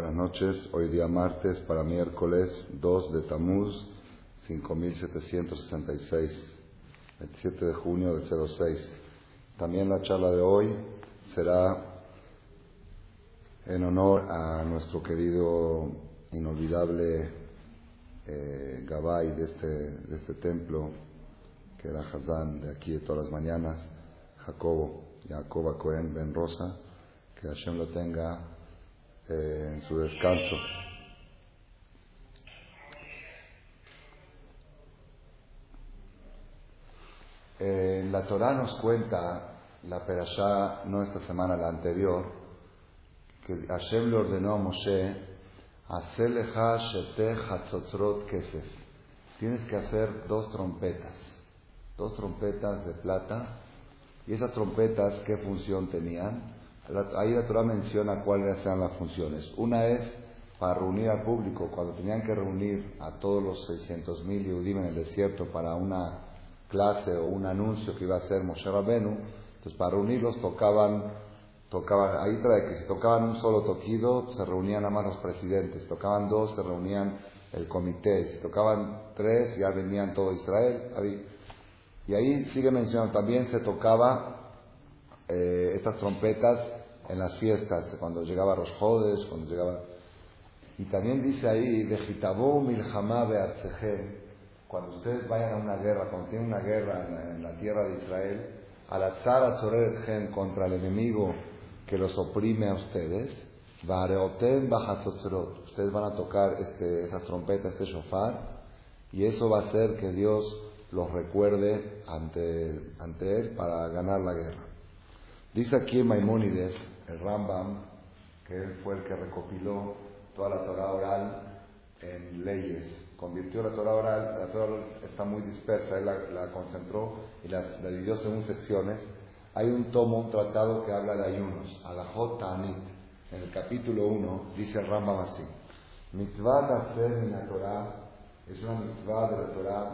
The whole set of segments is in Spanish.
Buenas noches. Hoy día martes para miércoles 2 de Tamuz 5766, 27 de junio del 06. También la charla de hoy será en honor a nuestro querido inolvidable eh, Gabay de este, de este templo, que era Hazán de aquí de todas las mañanas, Jacobo, Jacoba Cohen Ben Rosa, que Hashem lo tenga eh, en su descanso. Eh, la Torah nos cuenta, la Perashá, no esta semana, la anterior, que Hashem le ordenó a Moshe, Haceleja hatzotzrot kesef. Tienes que hacer dos trompetas, dos trompetas de plata. ¿Y esas trompetas qué función tenían? Ahí la Torah menciona cuáles eran las funciones. Una es para reunir al público, cuando tenían que reunir a todos los 600.000 mil en el desierto para una clase o un anuncio que iba a hacer Moshe Rabenu, entonces para reunirlos tocaban, tocaban, ahí trae que si tocaban un solo toquido, se reunían nada más los presidentes, si tocaban dos, se reunían el comité, si tocaban tres, ya venían todo Israel. Y ahí sigue mencionando, también se tocaba eh, estas trompetas en las fiestas, cuando llegaba los jodes, cuando llegaba... Y también dice ahí, Vejitabú milhamá cuando ustedes vayan a una guerra, cuando tienen una guerra en la, tierra de Israel, al azar gen contra el enemigo que los oprime a ustedes, ustedes van a tocar este, esa trompeta, este shofar, y eso va a hacer que Dios los recuerde ante, ante Él para ganar la guerra. Dice aquí Maimónides, el Rambam, que él fue el que recopiló toda la Torah oral en leyes, convirtió la Torah oral, la Torah oral está muy dispersa, él la, concentró y la, dividió según secciones. Hay un tomo, un tratado que habla de ayunos, Alajot Ta'anit. En el capítulo 1 dice el Rambam así: Mitzvah hacer min Torah es una mitzvah de la Torah,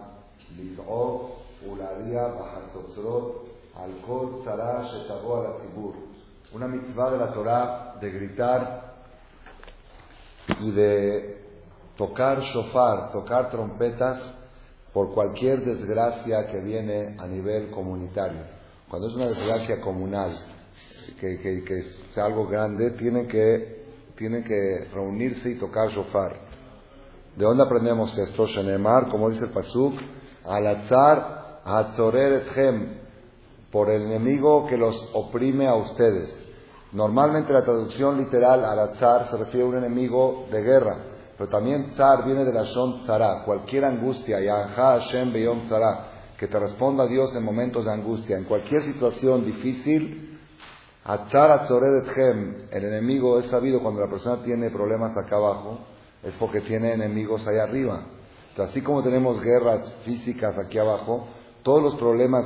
Lid'ov, Ularia, Bajatzotzrot, Alkol Tzara Shetabo la Una mitzvah de la Torah de gritar y de tocar shofar, tocar trompetas por cualquier desgracia que viene a nivel comunitario. Cuando es una desgracia comunal, que, que, sea algo grande, tiene que, tiene que reunirse y tocar shofar. ¿De dónde aprendemos esto? Shenemar, como dice el Pasuk, al azar, etchem, por el enemigo que los oprime a ustedes. Normalmente la traducción literal al zar se refiere a un enemigo de guerra, pero también zar viene de la shon zara, cualquier angustia, yanja Hashem beyom zara, que te responda Dios en momentos de angustia, en cualquier situación difícil, Atzar Atzoredetchem, el enemigo es sabido cuando la persona tiene problemas acá abajo, es porque tiene enemigos allá arriba. Así como tenemos guerras físicas aquí abajo, todos los problemas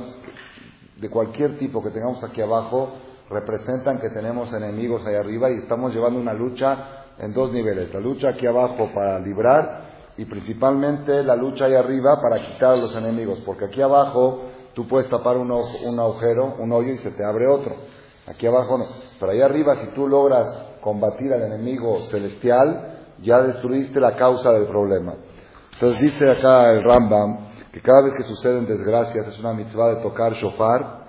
de cualquier tipo que tengamos aquí abajo representan que tenemos enemigos ahí arriba y estamos llevando una lucha en dos niveles. La lucha aquí abajo para librar y principalmente la lucha ahí arriba para quitar a los enemigos. Porque aquí abajo tú puedes tapar un, un agujero, un hoyo y se te abre otro. Aquí abajo no. Pero ahí arriba si tú logras combatir al enemigo celestial, ya destruiste la causa del problema. Entonces dice acá el Rambam, que cada vez que suceden desgracias es una mitzvah de tocar shofar.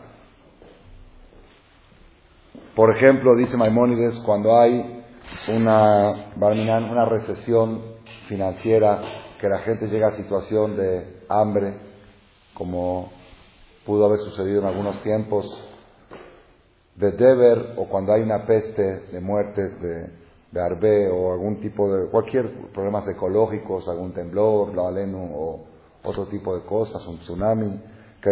Por ejemplo, dice Maimónides, cuando hay una, una recesión financiera, que la gente llega a situación de hambre, como pudo haber sucedido en algunos tiempos, de Deber, o cuando hay una peste de muertes de, de Arbe, o algún tipo de, cualquier problemas ecológicos, algún temblor, la o otro tipo de cosas, un tsunami, que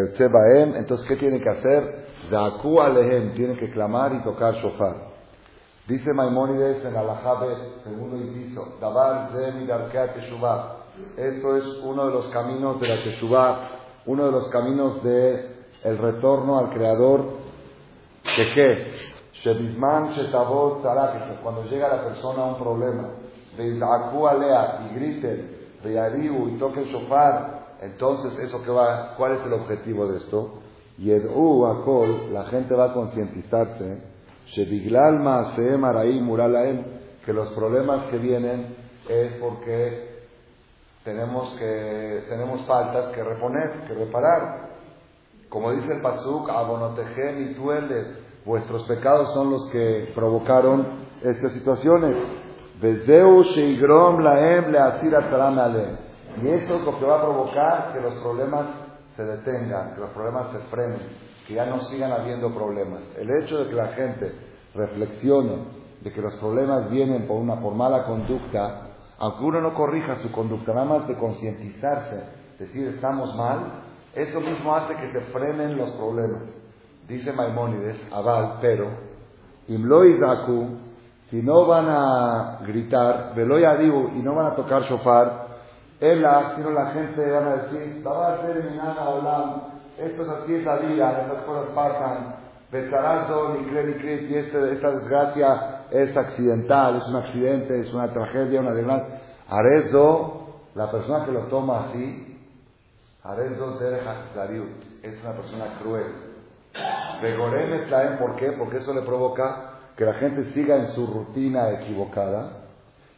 entonces ¿qué tiene que hacer? Zaku alehem, tiene que clamar y tocar shofar. Dice Maimónides en Alajabe, segundo inciso, Dabar Teshuvah. Esto es uno de los caminos de la Teshuvah, uno de los caminos de el retorno al Creador. ¿De qué? Shebizman Shetabot cuando llega la persona a un problema, de Alea y griten, de y toquen shofar, entonces, ¿eso que va? ¿Cuál es el objetivo de esto? Yedu Akol, la gente va a concientizarse, Maraí Muralaem, que los problemas que vienen es porque tenemos, que, tenemos faltas que reponer, que reparar. Como dice el Pasuk, abonotejem y tuele, vuestros pecados son los que provocaron estas situaciones. Y eso es lo que va a provocar que los problemas se detengan, que los problemas se frenen, que ya no sigan habiendo problemas. El hecho de que la gente reflexione de que los problemas vienen por una por mala conducta, aunque uno no corrija su conducta, nada más de concientizarse, decir estamos mal, eso mismo hace que se frenen los problemas. Dice Maimónides, Abal, pero, Imlo si no van a gritar, Veloy Adibu, y no van a tocar shofar, Ela, sino la gente van a decir, esto es así, es la vida, estas cosas pasan, Betarazo, ni cree ni cree, y este, esta desgracia es accidental, es un accidente, es una tragedia, una desgracia. Arezo, la persona que lo toma así, Arezo es una persona cruel. me traen, ¿por qué? Porque eso le provoca que la gente siga en su rutina equivocada.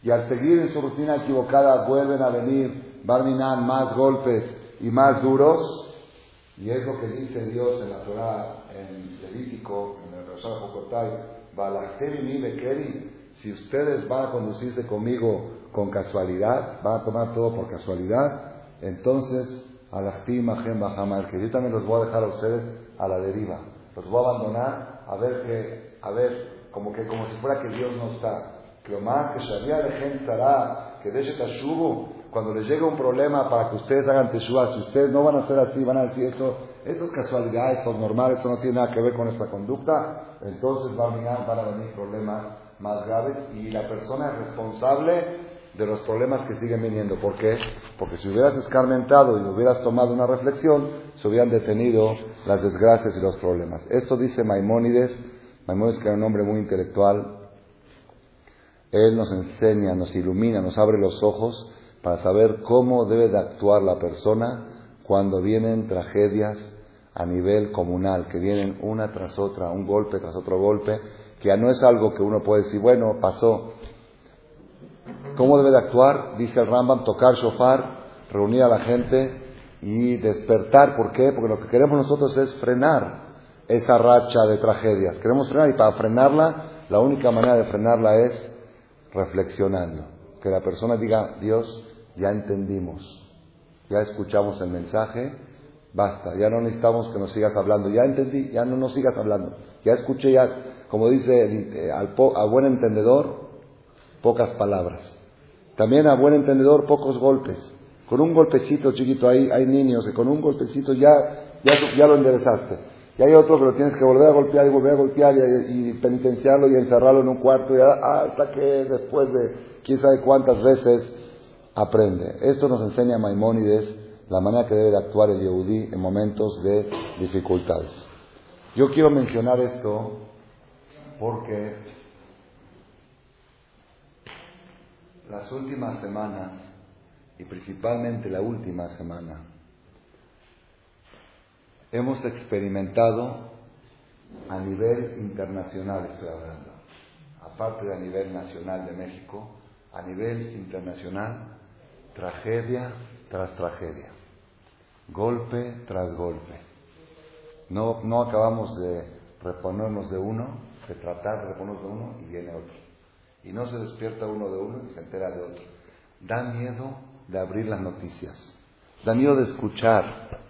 Y al seguir en su rutina equivocada vuelven a venir Barminan más golpes y más duros. Y es lo que dice Dios en la Torah, en Levítico, en el Rosario Jocotay, si ustedes van a conducirse conmigo con casualidad, van a tomar todo por casualidad, entonces, Bajamal, que yo también los voy a dejar a ustedes a la deriva. Los voy a abandonar a ver que, a ver, como que como si fuera que Dios no está. Cuando les llega un problema para que ustedes hagan teshuva, si ustedes no van a hacer así, van a decir esto, esto es casualidad, esto es normal, esto no tiene nada que ver con nuestra conducta, entonces van a, van a venir problemas más graves y la persona es responsable de los problemas que siguen viniendo. ¿Por qué? Porque si hubieras escarmentado y hubieras tomado una reflexión, se hubieran detenido las desgracias y los problemas. Esto dice Maimónides, Maimónides que era un hombre muy intelectual, él nos enseña, nos ilumina, nos abre los ojos para saber cómo debe de actuar la persona cuando vienen tragedias a nivel comunal, que vienen una tras otra, un golpe tras otro golpe, que ya no es algo que uno puede decir, bueno, pasó. ¿Cómo debe de actuar? Dice el Rambam, tocar shofar, reunir a la gente y despertar. ¿Por qué? Porque lo que queremos nosotros es frenar esa racha de tragedias. Queremos frenar y para frenarla, la única manera de frenarla es reflexionando. Que la persona diga, Dios, ya entendimos, ya escuchamos el mensaje, basta, ya no necesitamos que nos sigas hablando, ya entendí, ya no nos sigas hablando, ya escuché, ya, como dice eh, al, a buen entendedor, pocas palabras. También a buen entendedor, pocos golpes. Con un golpecito chiquito, hay, hay niños que con un golpecito ya, ya, ya lo enderezaste. Y hay otro que lo tienes que volver a golpear y volver a golpear y, penitenciarlo y encerrarlo en un cuarto y hasta que después de quién sabe cuántas veces aprende. Esto nos enseña Maimónides la manera que debe de actuar el Yehudí en momentos de dificultades. Yo quiero mencionar esto porque las últimas semanas, y principalmente la última semana, hemos experimentado a nivel internacional, estoy hablando, aparte de a nivel nacional de México, a nivel internacional, tragedia tras tragedia, golpe tras golpe. No, no acabamos de reponernos de uno, de tratar de reponernos de uno y viene otro. Y no se despierta uno de uno y se entera de otro. Da miedo de abrir las noticias, da miedo de escuchar.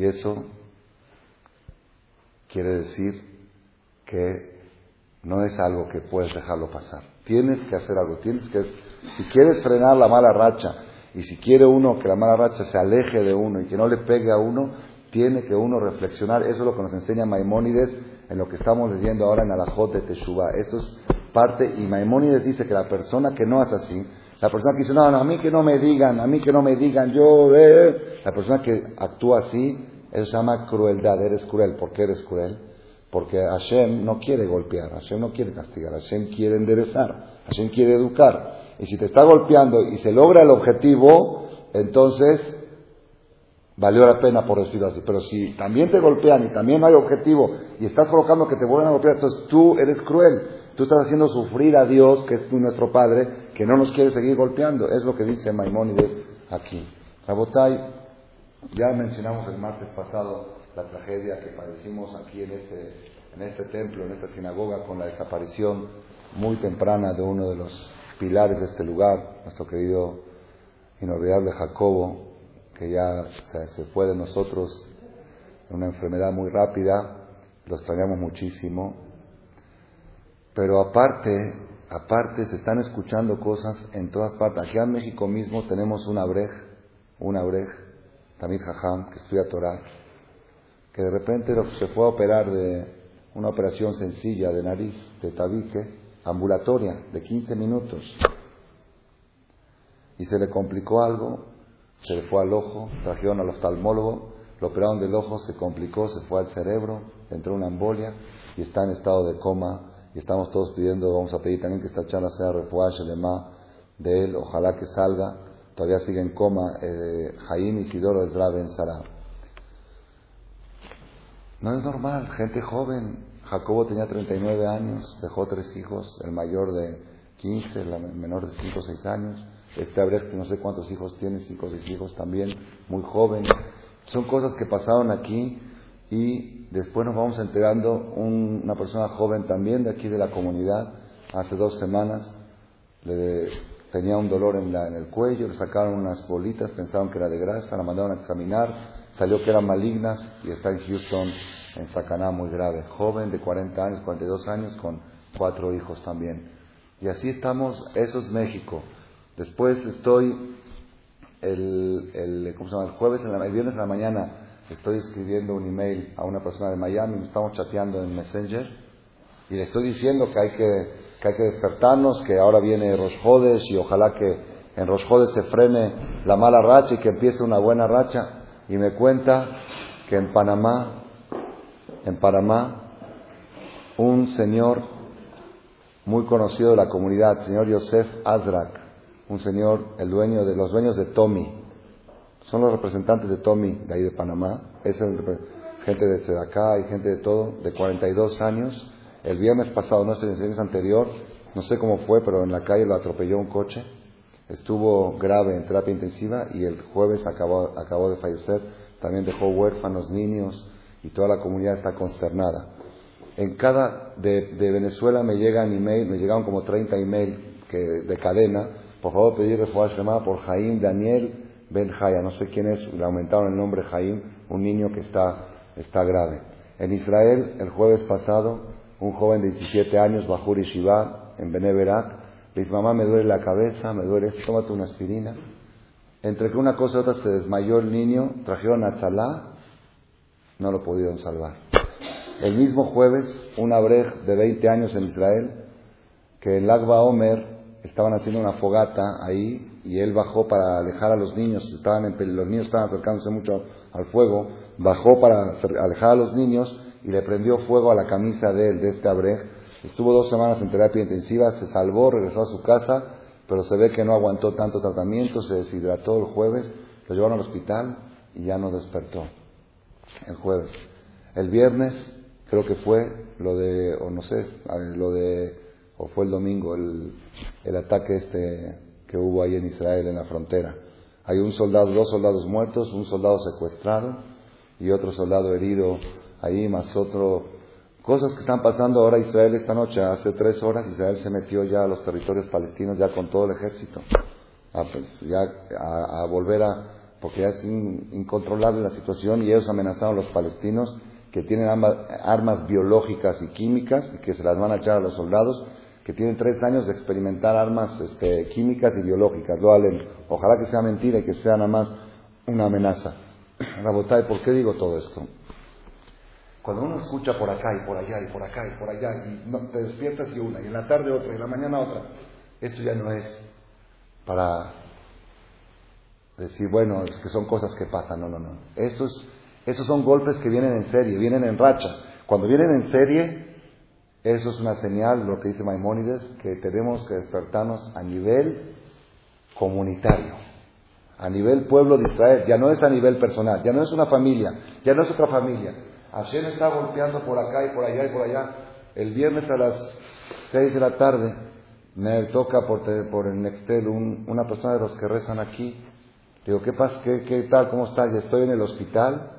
Y eso quiere decir que no es algo que puedes dejarlo pasar. Tienes que hacer algo, tienes que, si quieres frenar la mala racha y si quiere uno que la mala racha se aleje de uno y que no le pegue a uno, tiene que uno reflexionar. Eso es lo que nos enseña Maimónides en lo que estamos leyendo ahora en Alajot de Teshuvah. Eso es parte, y Maimónides dice que la persona que no hace así, la persona que dice, no, no, a mí que no me digan, a mí que no me digan, yo, eh", la persona que actúa así, eso se llama crueldad, eres cruel. ¿Por qué eres cruel? Porque Hashem no quiere golpear, Hashem no quiere castigar, Hashem quiere enderezar, Hashem quiere educar. Y si te está golpeando y se logra el objetivo, entonces valió la pena por decirlo así. Pero si también te golpean y también no hay objetivo y estás provocando que te vuelvan a golpear, entonces tú eres cruel. Tú estás haciendo sufrir a Dios, que es nuestro Padre, que no nos quiere seguir golpeando. Es lo que dice Maimónides aquí. Rabotai, ya mencionamos el martes pasado la tragedia que padecimos aquí en este, en este templo, en esta sinagoga, con la desaparición muy temprana de uno de los pilares de este lugar, nuestro querido inolvidable Jacobo, que ya se, fue de nosotros en una enfermedad muy rápida, lo extrañamos muchísimo, pero aparte, aparte se están escuchando cosas en todas partes. Aquí en México mismo tenemos una brej, una brej, Tamid Jajam, que estudia Torah, que de repente se fue a operar de una operación sencilla de nariz, de tabique, ambulatoria, de 15 minutos. Y se le complicó algo, se le fue al ojo, trajeron al oftalmólogo, lo operaron del ojo, se complicó, se fue al cerebro, entró una embolia y está en estado de coma. Y estamos todos pidiendo, vamos a pedir también que esta charla sea refuaje de él, ojalá que salga. Todavía sigue en coma eh, Jaim Isidoro Esra Ben Sara. No es normal, gente joven. Jacobo tenía 39 años, dejó tres hijos, el mayor de 15, el menor de 5 o 6 años. Este Abrecht, no sé cuántos hijos tiene, 5 o 6 hijos también, muy joven. Son cosas que pasaron aquí y después nos vamos enterando una persona joven también de aquí de la comunidad, hace dos semanas, le, tenía un dolor en, la, en el cuello, le sacaron unas bolitas, pensaron que era de grasa, la mandaron a examinar, Salió que eran malignas y está en Houston, en Sacaná, muy grave. Joven de 40 años, 42 años, con cuatro hijos también. Y así estamos, eso es México. Después estoy el, el, ¿cómo se llama? el jueves, en la, el viernes en la mañana, estoy escribiendo un email a una persona de Miami, estamos chateando en Messenger, y le estoy diciendo que hay que, que, hay que despertarnos, que ahora viene Rosjodes y ojalá que en Rosjodes se frene la mala racha y que empiece una buena racha y me cuenta que en Panamá, en Panamá, un señor muy conocido de la comunidad, el señor Yosef Azrak, un señor, el dueño de los dueños de Tommy, son los representantes de Tommy de ahí de Panamá, es gente de Sedacá y gente de todo, de 42 años. El viernes pasado, no sé, el viernes anterior, no sé cómo fue, pero en la calle lo atropelló un coche estuvo grave en terapia intensiva y el jueves acabó, acabó de fallecer. También dejó huérfanos, niños y toda la comunidad está consternada. En cada de, Venezuela me llegan email, me llegaron como 30 emails que, de cadena. Por favor, pedir refuerzo llamada por Jaim Daniel Ben Jaya. No sé quién es, le aumentaron el nombre Jaim, un niño que está, está grave. En Israel, el jueves pasado, un joven de 17 años, Bajur Shiva, en Beneverat, le dice, mamá, me duele la cabeza, me duele esto, tómate una aspirina. Entre que una cosa y otra se desmayó el niño, trajeron a Tzalá, no lo pudieron salvar. El mismo jueves, una brej de 20 años en Israel, que en Lagba Omer estaban haciendo una fogata ahí y él bajó para alejar a los niños, estaban en, los niños estaban acercándose mucho al fuego, bajó para alejar a los niños y le prendió fuego a la camisa de él, de este abrej, Estuvo dos semanas en terapia intensiva, se salvó, regresó a su casa, pero se ve que no aguantó tanto tratamiento, se deshidrató el jueves, lo llevaron al hospital y ya no despertó el jueves. El viernes creo que fue lo de, o no sé, lo de, o fue el domingo, el, el ataque este que hubo ahí en Israel, en la frontera. Hay un soldado, dos soldados muertos, un soldado secuestrado y otro soldado herido ahí, más otro Cosas que están pasando ahora Israel esta noche. Hace tres horas Israel se metió ya a los territorios palestinos ya con todo el ejército. A, ya a, volver a... porque ya es incontrolable la situación y ellos amenazaron a los palestinos que tienen armas, biológicas y químicas y que se las van a echar a los soldados que tienen tres años de experimentar armas este, químicas y biológicas. Lo Ojalá que sea mentira y que sea nada más una amenaza. Rabotay, ¿por qué digo todo esto? Cuando uno escucha por acá y por allá y por acá y por allá y no, te despiertas y una y en la tarde otra y en la mañana otra, esto ya no es para decir, bueno, es que son cosas que pasan, no, no, no. Estos, estos son golpes que vienen en serie, vienen en racha. Cuando vienen en serie, eso es una señal, lo que dice Maimónides, que tenemos que despertarnos a nivel comunitario. a nivel pueblo de Israel, ya no es a nivel personal, ya no es una familia, ya no es otra familia. Hashem está golpeando por acá y por allá y por allá. El viernes a las 6 de la tarde me toca por, por el Nextel una persona de los que rezan aquí. Digo, ¿qué pasa? ¿Qué, qué tal? ¿Cómo estás? Estoy en el hospital.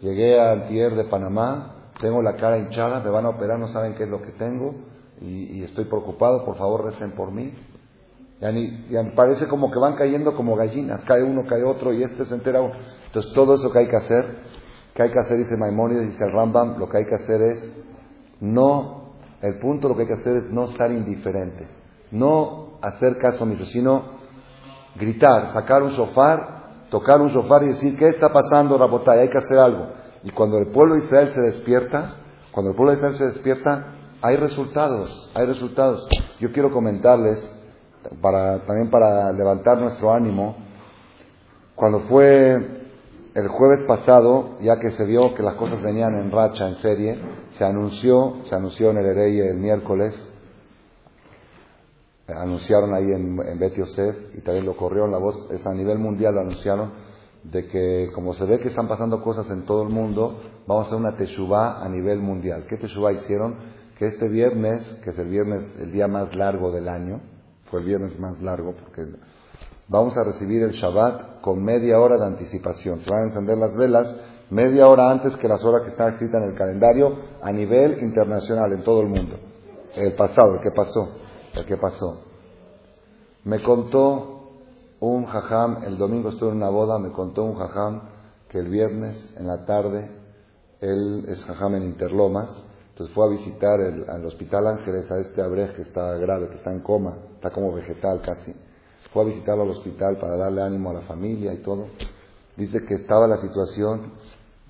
Llegué al Tier de Panamá. Tengo la cara hinchada. Me van a operar. No saben qué es lo que tengo. Y, estoy preocupado. Por favor, recen por mí. Ya, ni, parece como que van cayendo como gallinas. Cae uno, cae otro. Y este se entera. Entonces, todo eso que hay que hacer, que hay que hacer, dice Maimonides, dice el Rambam, lo que hay que hacer es no el punto lo que hay que hacer es no estar indiferente, no hacer caso omiso, sino gritar, sacar un sofá, tocar un sofá y decir, ¿qué está pasando, Rabotay? Hay que hacer algo. Y cuando el pueblo de Israel se despierta, cuando el pueblo de Israel se despierta, hay resultados, hay resultados. Yo quiero comentarles, para, también para levantar nuestro ánimo, cuando fue el jueves pasado, ya que se vio que las cosas venían en racha, en serie, se anunció, se anunció en el Erey el miércoles, anunciaron ahí en, en Bet Yosef y también lo corrió en la voz, es a nivel mundial lo anunciaron, de que como se ve que están pasando cosas en todo el mundo, vamos a hacer una teshuvá a nivel mundial. ¿Qué teshuvá hicieron? Que este viernes, que es el viernes, el día más largo del año, fue el viernes más largo porque vamos a recibir el Shabbat con media hora de anticipación. Se van a encender las velas media hora antes que las horas que están escritas en el calendario a nivel internacional, en todo el mundo. El pasado, el que pasó, el que pasó. Me contó un jajam, el domingo estuve en una boda, me contó un jajam que el viernes en la tarde, él es jajam en Interlomas, entonces fue a visitar el, al Hospital Ángeles a este abrej que está grave, que está en coma, está como vegetal casi fue a visitarlo al hospital para darle ánimo a la familia y todo. Dice que estaba la situación,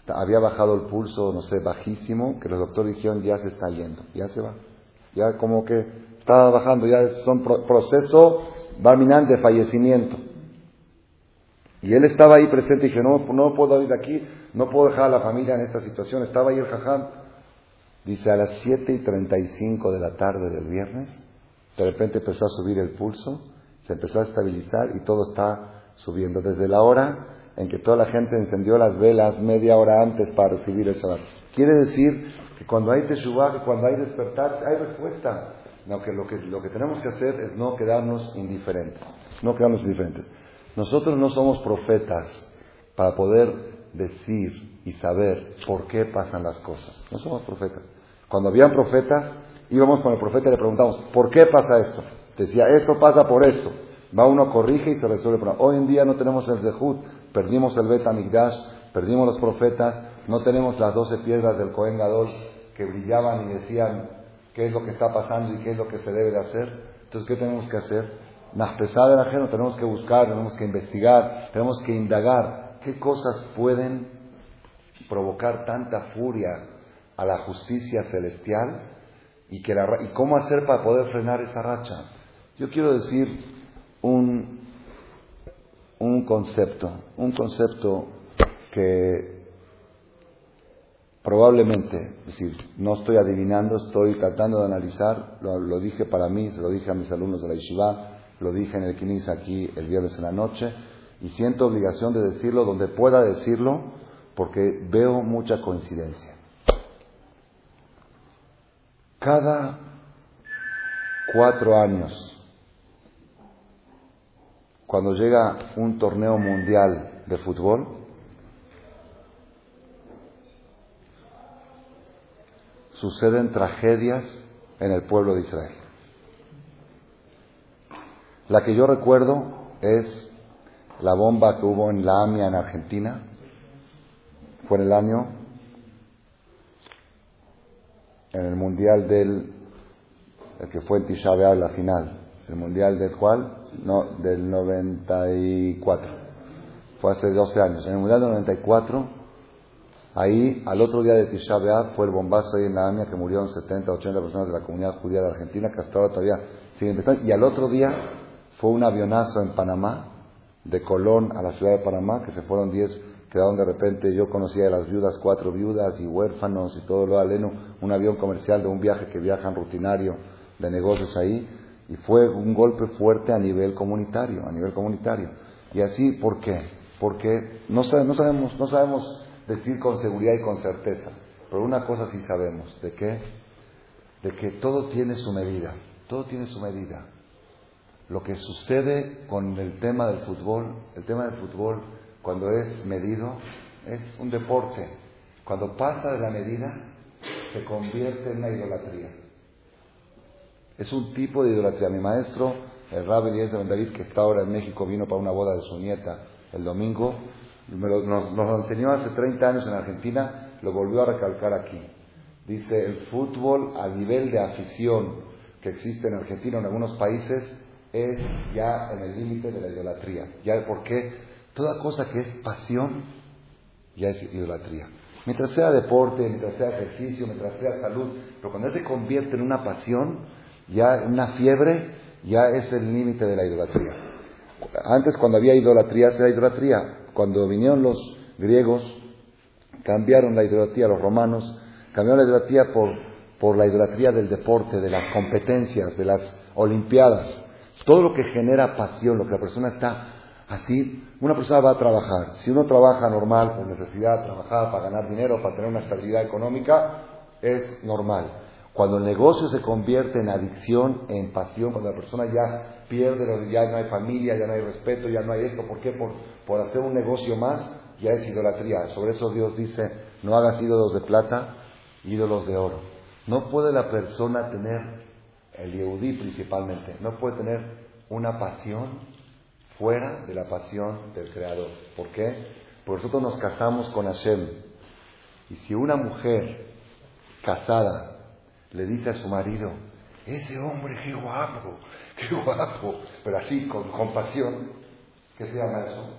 había bajado el pulso, no sé, bajísimo, que los doctores dijeron ya se está yendo, ya se va. Ya como que estaba bajando, ya son proceso barminante de fallecimiento. Y él estaba ahí presente y dije, no, no puedo ir aquí, no puedo dejar a la familia en esta situación. Estaba ahí el jajam. Dice, a las 7 y 35 de la tarde del viernes, de repente empezó a subir el pulso se empezó a estabilizar y todo está subiendo. Desde la hora en que toda la gente encendió las velas media hora antes para recibir el Shabbat. Quiere decir que cuando hay Teshuvah, que cuando hay despertar, hay respuesta. No, que lo, que lo que tenemos que hacer es no quedarnos indiferentes. No quedarnos indiferentes. Nosotros no somos profetas para poder decir y saber por qué pasan las cosas. No somos profetas. Cuando habían profetas, íbamos con el profeta y le preguntamos, ¿por qué pasa esto? Decía, esto pasa por esto. Va uno, corrige y se resuelve el problema. Hoy en día no tenemos el Zehut, perdimos el Bet Amigdash, perdimos los profetas, no tenemos las doce piedras del Cohen Gadol que brillaban y decían qué es lo que está pasando y qué es lo que se debe de hacer. Entonces, ¿qué tenemos que hacer? Más pesada de la gente, tenemos que buscar, tenemos que investigar, tenemos que indagar qué cosas pueden provocar tanta furia a la justicia celestial y, que la, y cómo hacer para poder frenar esa racha. Yo quiero decir un, un concepto, un concepto que probablemente, es decir, no estoy adivinando, estoy tratando de analizar, lo, dije para mí, se lo dije a mis alumnos de la Yeshiva, lo dije en el Kinis aquí el viernes en la noche, y siento obligación de decirlo donde pueda decirlo, porque veo mucha coincidencia. Cada cuatro años cuando llega un torneo mundial de fútbol, suceden tragedias en el pueblo de Israel. La que yo recuerdo es la bomba que hubo en la AMIA en Argentina, fue en el año, en el mundial del, el que fue en Tisha la final, el mundial del cual no, del 94. Fue hace 12 años. En el Mundial del 94, ahí, al otro día de Tisha B'Av, fue el bombazo ahí en la AMIA que murieron 70, 80 personas de la comunidad judía de Argentina, que hasta ahora todavía siguen Y al otro día fue un avionazo en Panamá, de Colón a la ciudad de Panamá, que se fueron 10, quedaron de repente, yo conocía de las viudas, cuatro viudas y huérfanos y todo lo aleno, un avión comercial de un viaje que viajan rutinario de negocios ahí y fue un golpe fuerte a nivel comunitario, a nivel comunitario. Y así, ¿por qué? Porque no, sabemos, no sabemos decir con seguridad y con certeza, pero una cosa sí sabemos, ¿de qué? De que todo tiene su medida, todo tiene su medida. Lo que sucede con el tema del fútbol, el tema del fútbol cuando es medido es un deporte. Cuando pasa de la medida se convierte en una idolatría. Es un tipo de idolatría. Mi maestro, el Rabbi Eliezer Ben David, que está ahora en México, vino para una boda de su nieta el domingo, nos, lo enseñó hace 30 años en Argentina, lo volvió a recalcar aquí. Dice, el fútbol a nivel de afición que existe en Argentina, en algunos países, es ya en el límite de la idolatría. ¿Ya por qué? Toda cosa que es pasión ya es idolatría. Mientras sea deporte, mientras sea ejercicio, mientras sea salud, pero cuando se convierte en una pasión, ya una fiebre, ya es el límite de la idolatría. Antes cuando había idolatría, era idolatría. Cuando vinieron los griegos, cambiaron la idolatría, los romanos, cambiaron la idolatría por, por la idolatría del deporte, de las competencias, de las olimpiadas. Todo lo que genera pasión, lo que la persona está así, una persona va a trabajar. Si uno trabaja normal, por necesidad, trabajar para ganar dinero, para tener una estabilidad económica, es normal. Cuando el negocio se convierte en adicción, en pasión, cuando la persona ya pierde, ya no hay familia, ya no hay respeto, ya no hay esto, ¿por qué? Por, por hacer un negocio más, ya es idolatría. Sobre eso Dios dice, no hagas ídolos de plata, ídolos de oro. No puede la persona tener el Yehudí principalmente, no puede tener una pasión fuera de la pasión del Creador. ¿Por qué? Porque nosotros nos casamos con Hashem. Y si una mujer casada le dice a su marido, ese hombre, qué guapo, qué guapo, pero así, con compasión, ¿qué se llama eso?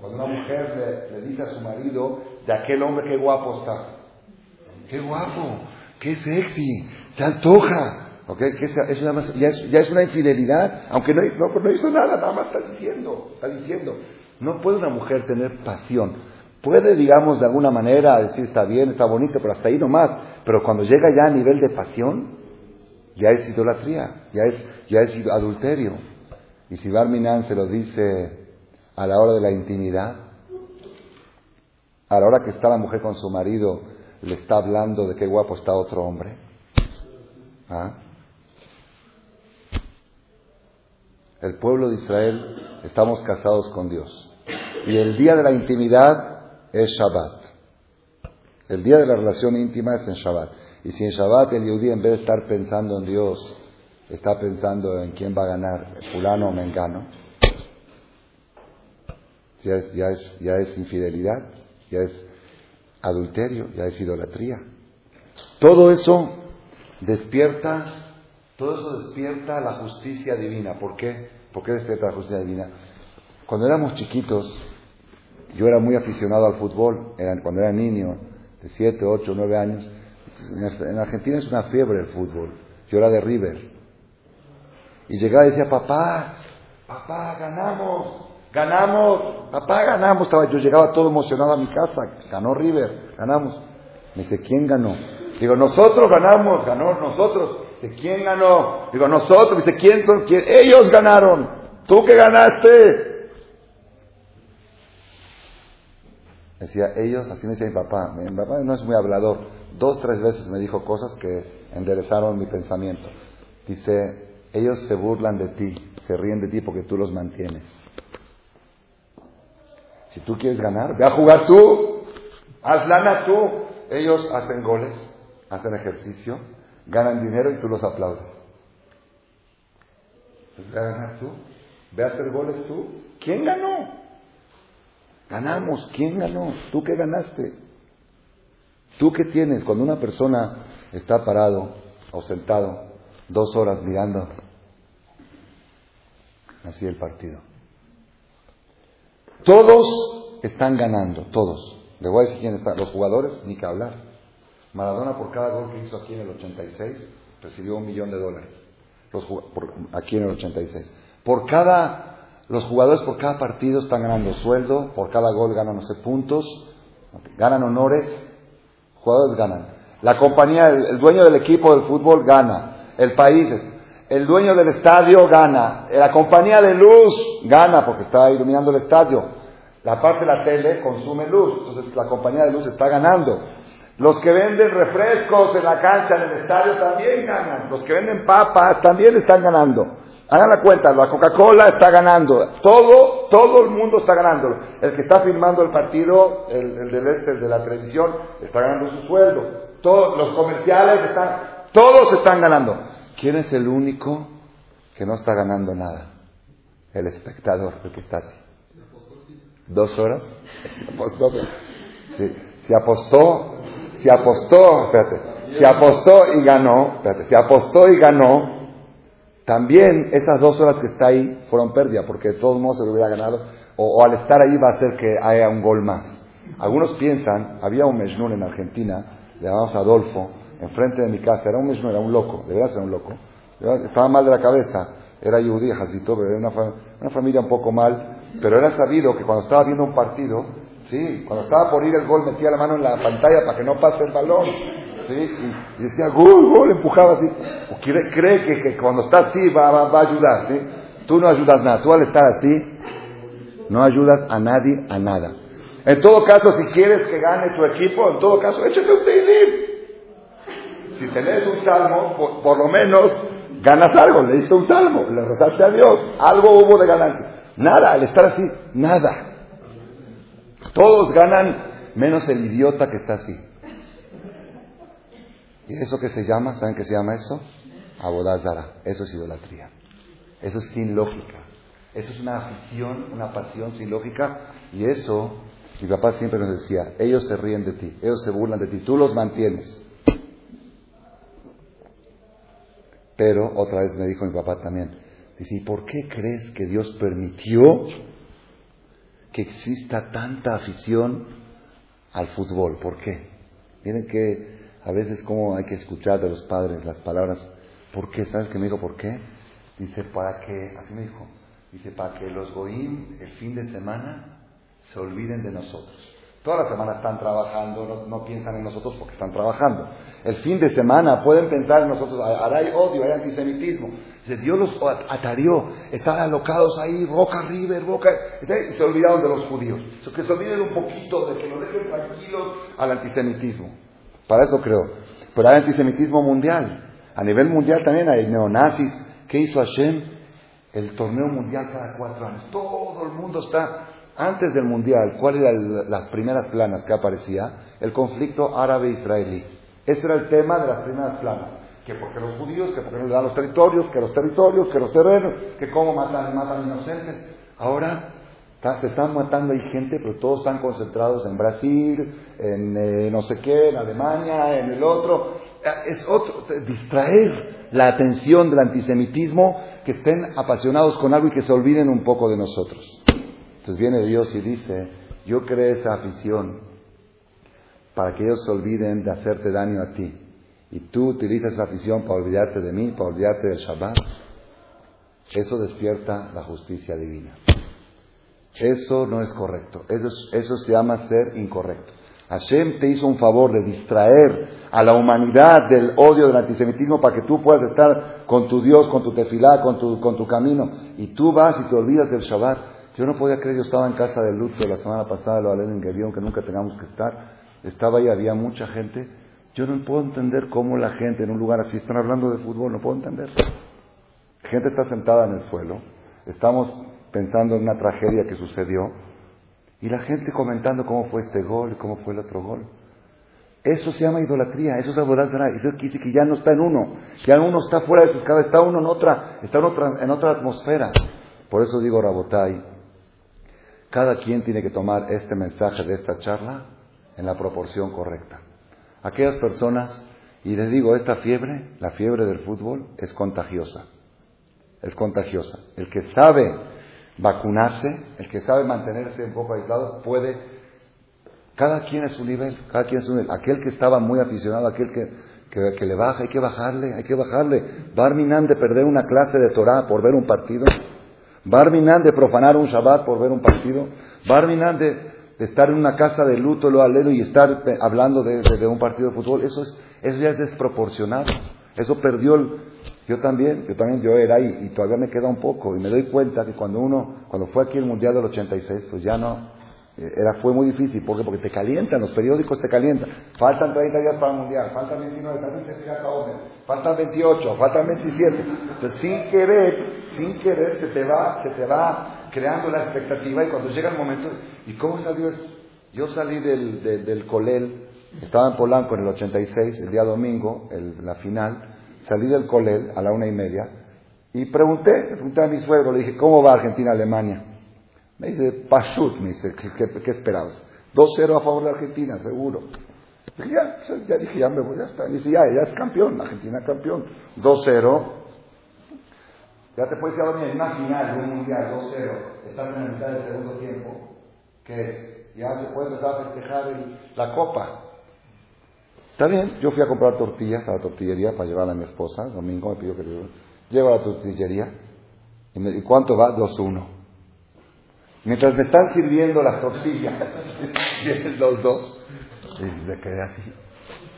Cuando una mujer le, dice a su marido, de aquel hombre, qué guapo está, qué guapo, qué sexy, se antoja. Ya, es, ya, es, una infidelidad, aunque no, no, hizo nada, nada más está diciendo, está diciendo. No puede una mujer tener pasión. Puede, digamos, de alguna manera decir está bien, está bonito, pero hasta ahí nomás. Pero cuando llega ya a nivel de pasión, ya es idolatría, ya es, ya es adulterio. Y si Barminan se lo dice a la hora de la intimidad, a la hora que está la mujer con su marido, le está hablando de qué guapo está otro hombre. ¿Ah? El pueblo de Israel estamos casados con Dios. Y el día de la intimidad es Shabbat. El día de la relación íntima es en Shabbat. Y si en Shabbat el Yehudi en vez de estar pensando en Dios, está pensando en quién va a ganar, fulano o mengano, ya es, ya es, ya es infidelidad, ya es adulterio, ya es idolatría. Todo eso despierta, todo eso despierta la justicia divina. ¿Por qué? ¿Por qué despierta la justicia divina? Cuando éramos chiquitos, yo era muy aficionado al fútbol, cuando era niño, de 7, 8, 9 años. En Argentina es una fiebre el fútbol. Yo era de River. Y llegaba y decía, papá, papá, ganamos, ganamos, papá, ganamos. Estaba, yo llegaba todo emocionado a mi casa, ganó River, ganamos. Me dice, ¿quién ganó? Digo, nosotros ganamos, ganó nosotros. ¿De quién ganó? Digo, nosotros. Dice, ¿quién son? ¿Quién? Ellos ganaron. ¿Tú qué ganaste? Decía, ellos, así me decía mi papá. Mi papá no es muy hablador. Dos, tres veces me dijo cosas que enderezaron mi pensamiento. Dice, ellos se burlan de ti, se ríen de ti porque tú los mantienes. Si tú quieres ganar, ve a jugar tú. Haz lana tú. Ellos hacen goles hacen ejercicio, ganan dinero y tú los aplaudes. Pues ganas tú, ve a hacer goles tú. ¿Quién ganó? Ganamos, ¿quién ganó? ¿Tú qué ganaste? ¿Tú qué tienes? Cuando una persona está parado o sentado dos horas mirando así el partido. Todos están ganando, todos. Le voy a decir quién está. Los jugadores, ni que hablar. Maradona por cada gol que hizo aquí en el 86 recibió un millón de dólares. Los, aquí en el 86. Por cada, los jugadores por cada partido están ganando sueldo, por cada gol ganan, no sé, puntos, ganan honores, jugadores ganan. La compañía, el, dueño del equipo del fútbol gana. El país, El dueño del estadio gana. La compañía de luz gana porque está iluminando el estadio. La parte de la tele consume luz. Entonces la compañía de luz está ganando. Los que venden refrescos en la cancha, en el estadio, también ganan. Los que venden papas también están ganando. Hagan la cuenta, la Coca-Cola está ganando. Todo, todo el mundo está ganando. El que está firmando el partido, el, el del este, el de la televisión, está ganando su sueldo. Todos los comerciales están, todos están ganando. ¿Quién es el único que no está ganando nada? El espectador, el que está así. ¿Dos horas? Se apostó, sí. se apostó, se apostó, espérate, se apostó y ganó, espérate, se apostó y ganó. También esas dos horas que está ahí fueron pérdida, porque de todos modos se lo hubiera ganado, o, al estar ahí va a hacer que haya un gol más. Algunos piensan, había un Mejnun en Argentina, le llamamos Adolfo, enfrente de mi casa, era un Mejnun, era un loco, de verdad era un loco. Estaba mal de la cabeza, era judío, pero era una, una familia un poco mal, pero era sabido que cuando estaba viendo un partido, sí, cuando estaba por ir el gol metía la mano en la pantalla para que no pase el balón, y, decía gol, gol, empujaba así. O cree, cree que, que, cuando está así va, va, va, a ayudar. Tú no ayudas nada, tú al estar así no ayudas a nadie a nada. En todo caso, si quieres que gane tu equipo, en todo caso, échate un teilim. Si tenés un salmo, por, por, lo menos ganas algo. Le diste un salmo, le rezaste a Dios, algo hubo de ganancia. Nada, al estar así, nada. Todos ganan menos el idiota que está así. ¿Y eso que se llama? ¿Saben qué se llama eso? Abodazara. Eso es idolatría. Eso es sin lógica. Eso es una afición, una pasión sin lógica. Y eso, mi papá siempre nos decía, ellos se ríen de ti, ellos se burlan de ti, tú los mantienes. Pero otra vez me dijo mi papá también, Dice, ¿y por qué crees que Dios permitió que exista tanta afición al fútbol? ¿Por qué? Miren que a veces como hay que escuchar de los padres las palabras, ¿por qué? ¿Sabes qué me dijo por qué? Dice, para que, así me dijo, dice, para que los goín el fin de semana se olviden de nosotros. Toda la semana están trabajando, no, piensan en nosotros porque están trabajando. El fin de semana pueden pensar en nosotros, ahora hay odio, hay antisemitismo. Dios los atarió, estaban alocados ahí, boca arriba, boca, y se olvidaron de los judíos. Que se olviden un poquito, de que nos dejen tranquilos al antisemitismo. Para eso creo. Pero hay antisemitismo mundial. A nivel mundial también hay neonazis. ¿Qué hizo Hashem? El torneo mundial cada cuatro años. Todo el mundo está antes del Mundial, ¿cuáles eran las primeras planas que aparecía? El conflicto árabe-israelí. Ese era el tema de las primeras planas. Que porque los judíos, que porque no le dan los territorios, que los territorios, que los terrenos, que cómo matan, matan inocentes. Ahora se están matando ahí gente, pero todos están concentrados en Brasil, en eh, no sé qué, en Alemania, en el otro. Eh, es otro, distraer la atención del antisemitismo, que estén apasionados con algo y que se olviden un poco de nosotros. Entonces viene Dios y dice, yo creé esa afición para que ellos se olviden de hacerte daño a ti. Y tú utilizas esa afición para olvidarte de mí, para olvidarte del Shabbat. Eso despierta la justicia divina. Eso no es correcto. Eso, eso se llama ser incorrecto. Hashem te hizo un favor de distraer a la humanidad del odio del antisemitismo para que tú puedas estar con tu Dios, con tu tefilá, con tu, con tu camino. Y tú vas y te olvidas del Shabbat. Yo no podía creer, yo estaba en casa de luto la semana pasada, lo hablé en Gedeón, que nunca tengamos que estar. Estaba ahí, había mucha gente. Yo no puedo entender cómo la gente en un lugar así, están hablando de fútbol, no puedo entender. La gente está sentada en el suelo, estamos pensando en una tragedia que sucedió, y la gente comentando cómo fue este gol, cómo fue el otro gol. Eso se llama idolatría, eso es abodazara, eso quiere decir que ya no está en uno, ya uno está fuera de su cabeza, está uno en otra, está en otra, en otra atmósfera. Por eso digo, Rabotai, cada quien tiene que tomar este mensaje de esta charla en la proporción correcta. Aquellas personas, y les digo, esta fiebre, la fiebre del fútbol, es contagiosa. Es contagiosa. El que sabe vacunarse, el que sabe mantenerse un poco aislado, puede. Cada quien es su nivel, cada quien es su nivel. Aquel que estaba muy aficionado, aquel que, que, le baja, hay que bajarle, hay que bajarle. Barminan de perder una clase de Torah por ver un partido. Barminan de profanar un Shabbat por ver un partido. Barminan de, estar en una casa de luto, lo y estar hablando de, un partido de fútbol. Eso, es, eso ya es desproporcionado. Eso perdió el... Yo también, yo también, yo era ahí y todavía me queda un poco. Y me doy cuenta que cuando uno, cuando fue aquí el Mundial del 86, pues ya no, eh, era, fue muy difícil. ¿Por qué? Porque te calientan, los periódicos te calientan. Faltan 30 días para el Mundial, faltan 29, faltan 28, faltan 27. Entonces, sin querer, sin querer, se te va, se te va creando la expectativa y cuando llega el momento, ¿y cómo salió esto? Yo salí del, del, Colel, estaba en Polanco en el 86, el día domingo, el, la final, salí del Colel a la una y media y pregunté, pregunté a mi suegro, le dije, ¿cómo va Argentina-Alemania? Me dice, Pashut, me dice, ¿qué, qué, esperabas? 2-0 a favor de Argentina, seguro. Dije, ya, ya dije, ya me voy, ya está. Me dice, ya, ya es campeón, Argentina campeón. 2-0. Ya te puedes ir a dormir en una final de un mundial, 2-0. Estás en la mitad del segundo tiempo. ¿Qué es? Ya se puede empezar a festejar la copa. Está bien, yo fui a comprar tortillas a la tortillería para llevarla a mi esposa. domingo me pidió que le llevo a la tortillería. Y me ¿cuánto va? 2-1. Mientras me están sirviendo las tortillas, vienen los dos. Y me quedé así.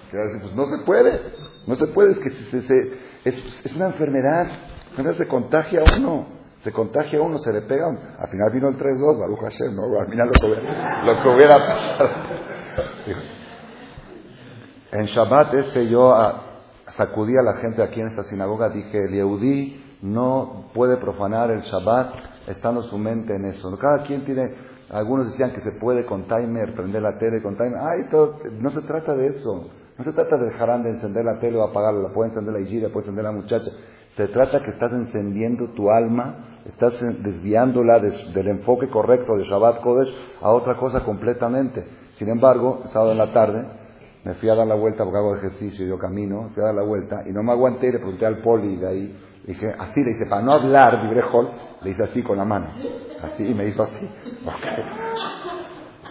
Quedé así. Pues no se puede. No se puede. Es que se, es, una enfermedad. Entonces se contagia uno. Se contagia uno, se le pega. Al final vino el 3-2, Baruch Hashem, ¿no? Al final lo que hubiera, lo que hubiera pasado. En Shabbat este yo sacudí a la gente aquí en esta sinagoga, dije, el Yehudí no puede profanar el Shabbat estando su mente en eso. Cada quien tiene, algunos decían que se puede con timer, prender la tele con timer. Ay, todo, no se trata de eso. No se trata de dejar de encender la tele o apagarla, puede encender la higira, puede encender la muchacha. Se trata que estás encendiendo tu alma, estás desviándola del enfoque correcto de Shabbat Kodesh a otra cosa completamente. Sin embargo, sábado en la tarde, me fui a dar la vuelta porque hago ejercicio, yo camino, fui a dar la vuelta y no me aguanté y le pregunté al poli de ahí, dije, así, le dije, para no hablar, librejol, le hice así con la mano, así, y me hizo así,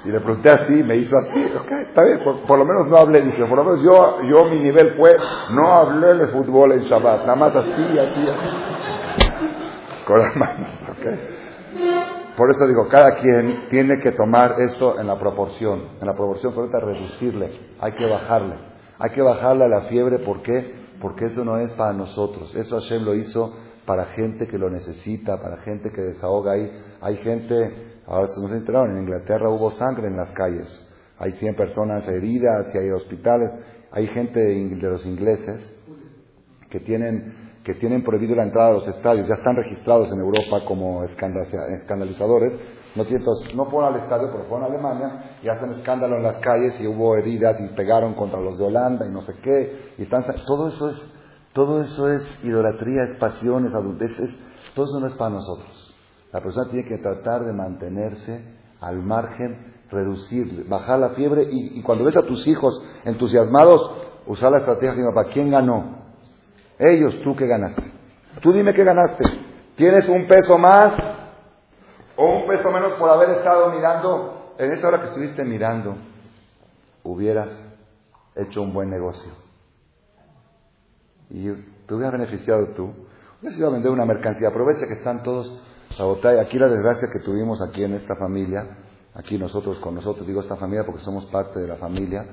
Y le pregunté así, y me hizo así, ok, está bien, por, lo menos no hablé, dije, por lo menos yo, yo mi nivel fue, no hablé de fútbol en Shabbat, nada más así, así, así, con las manos, ok. Por eso digo, cada quien tiene que tomar esto en la proporción, en la proporción correcta, reducirle, hay que bajarle, hay que bajarle a la fiebre, ¿por qué? Porque eso no es para nosotros, eso Hashem lo hizo para gente que lo necesita, para gente que desahoga ahí. Hay gente, ahora se nos enteraron, en Inglaterra hubo sangre en las calles, hay 100 personas heridas y hay hospitales, hay gente de los ingleses que tienen que tienen prohibido la entrada a los estadios, ya están registrados en Europa como escandalizadores, no, no fueron al estadio, pero fueron a Alemania y hacen escándalo en las calles y hubo heridas y pegaron contra los de Holanda y no sé qué. Y están, todo eso es, todo eso es idolatría, es pasión, es adultez, todo eso no es para nosotros. La persona tiene que tratar de mantenerse al margen, reducir, bajar la fiebre y, y cuando ves a tus hijos entusiasmados, usar la estrategia ¿para quién ganó? Ellos, tú que ganaste. Tú dime qué ganaste. ¿Tienes un peso más o un peso menos por haber estado mirando? En esa hora que estuviste mirando, hubieras hecho un buen negocio. Y te hubieras beneficiado tú. Hubieras ido a vender una mercancía. Aprovecha que están todos sabotados. Aquí la desgracia que tuvimos aquí en esta familia, aquí nosotros con nosotros, digo esta familia porque somos parte de la familia,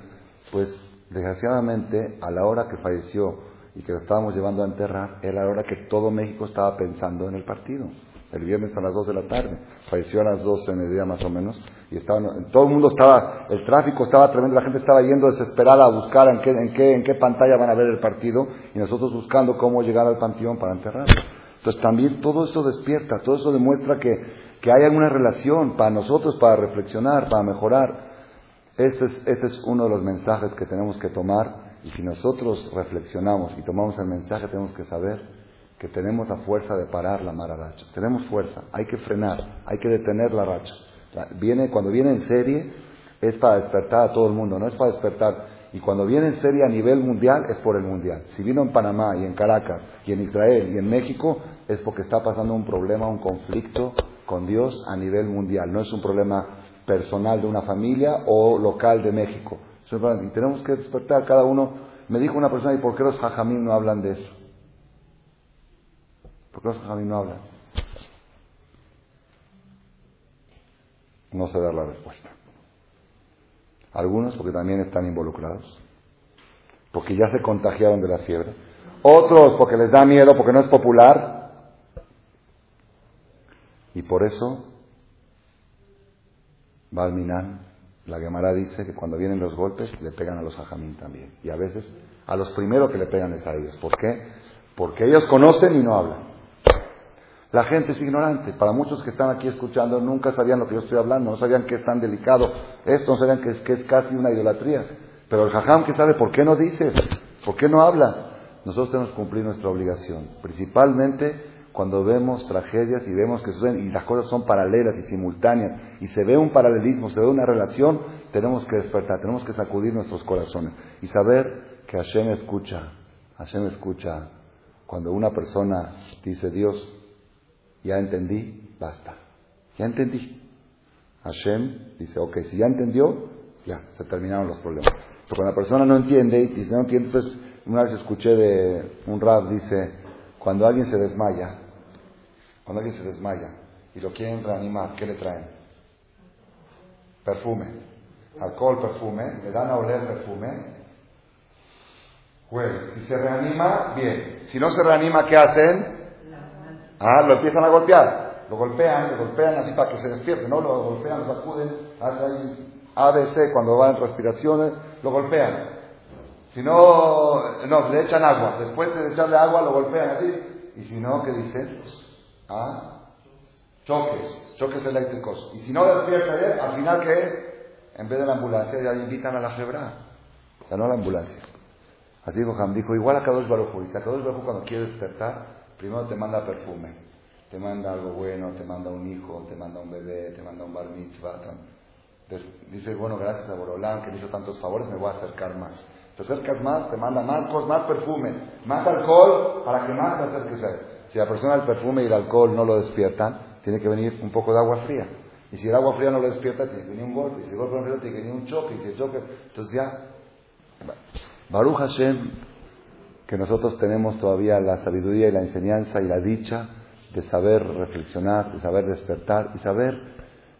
pues desgraciadamente a la hora que falleció y que lo estábamos llevando a enterrar, era la hora que todo México estaba pensando en el partido. El viernes a las 2 de la tarde, falleció a las 12 en el día más o menos, y estaba, todo el mundo estaba, el tráfico estaba tremendo, la gente estaba yendo desesperada a buscar en qué, en qué, en qué pantalla van a ver el partido, y nosotros buscando cómo llegar al panteón para enterrarlo. Entonces también todo eso despierta, todo eso demuestra que, que hay alguna relación para nosotros, para reflexionar, para mejorar. Este es, este es uno de los mensajes que tenemos que tomar y si nosotros reflexionamos y tomamos el mensaje, tenemos que saber que tenemos la fuerza de parar la mala racha. Tenemos fuerza, hay que frenar, hay que detener la racha. Viene, cuando viene en serie, es para despertar a todo el mundo, no es para despertar. Y cuando viene en serie a nivel mundial, es por el mundial. Si vino en Panamá y en Caracas y en Israel y en México, es porque está pasando un problema, un conflicto con Dios a nivel mundial. No es un problema personal de una familia o local de México. Y tenemos que despertar cada uno. Me dijo una persona, ¿y por qué los jajamín no hablan de eso? ¿Por qué los jajamín no hablan? No sé dar la respuesta. Algunos porque también están involucrados, porque ya se contagiaron de la fiebre. otros porque les da miedo, porque no es popular. Y por eso, Balminan, la Gemara dice que cuando vienen los golpes le pegan a los hajamín también. Y a veces a los primeros que le pegan es a ellos. ¿Por qué? Porque ellos conocen y no hablan. La gente es ignorante. Para muchos que están aquí escuchando, nunca sabían lo que yo estoy hablando, no sabían que es tan delicado esto, no sabían que es, que es casi una idolatría. Pero el jajam que sabe, ¿por qué no dices? ¿Por qué no hablas? Nosotros tenemos que cumplir nuestra obligación. Principalmente cuando vemos tragedias y vemos que suceden y las cosas son paralelas y simultáneas y se ve un paralelismo, se ve una relación, tenemos que despertar, tenemos que sacudir nuestros corazones y saber que Hashem escucha, Hashem escucha cuando una persona dice Dios, ya entendí, basta, ya entendí. Hashem dice, ok, si ya entendió, ya, se terminaron los problemas. Pero cuando la persona no entiende y dice, no entiende, entonces una vez escuché de un rap, dice, cuando alguien se desmaya, cuando alguien se desmaya y lo quieren reanimar, ¿qué le traen? Perfume. Alcohol, perfume. Le dan a oler perfume. Pues, si se reanima, bien. Si no se reanima, ¿qué hacen? Ah, lo empiezan a golpear. Lo golpean, lo golpean así para que se despierte, ¿no? Lo golpean, lo sacuden, hacen ABC cuando va en respiraciones, lo golpean. Si no, no, le echan agua. Después de echarle agua, lo golpean así. Y si no, ¿qué dicen? ¿Ah? Choques, choques eléctricos. Y si no despierta al final ¿qué? En vez de la ambulancia ya invitan a la febra, ya no a la ambulancia. Así dijo Ham, dijo, igual a Kadosh Baruj Dice, a Kadosh Baruj cuando quiere despertar, primero te manda perfume, te manda algo bueno, te manda un hijo, te manda un bebé, te manda un bar mitzvah. Dice, bueno, gracias a Borolán que le hizo tantos favores, me voy a acercar más. Te acercas más, te manda más cosas, más perfume, más alcohol, para que más te acerques a él. Si la persona el perfume y el alcohol no lo despiertan, tiene que venir un poco de agua fría. Y si el agua fría no lo despierta, tiene que venir un golpe. Y si el golpe no lo tiene que venir un choque. Y si el choque, entonces ya. Baruch Hashem, que nosotros tenemos todavía la sabiduría y la enseñanza y la dicha de saber reflexionar, de saber despertar y saber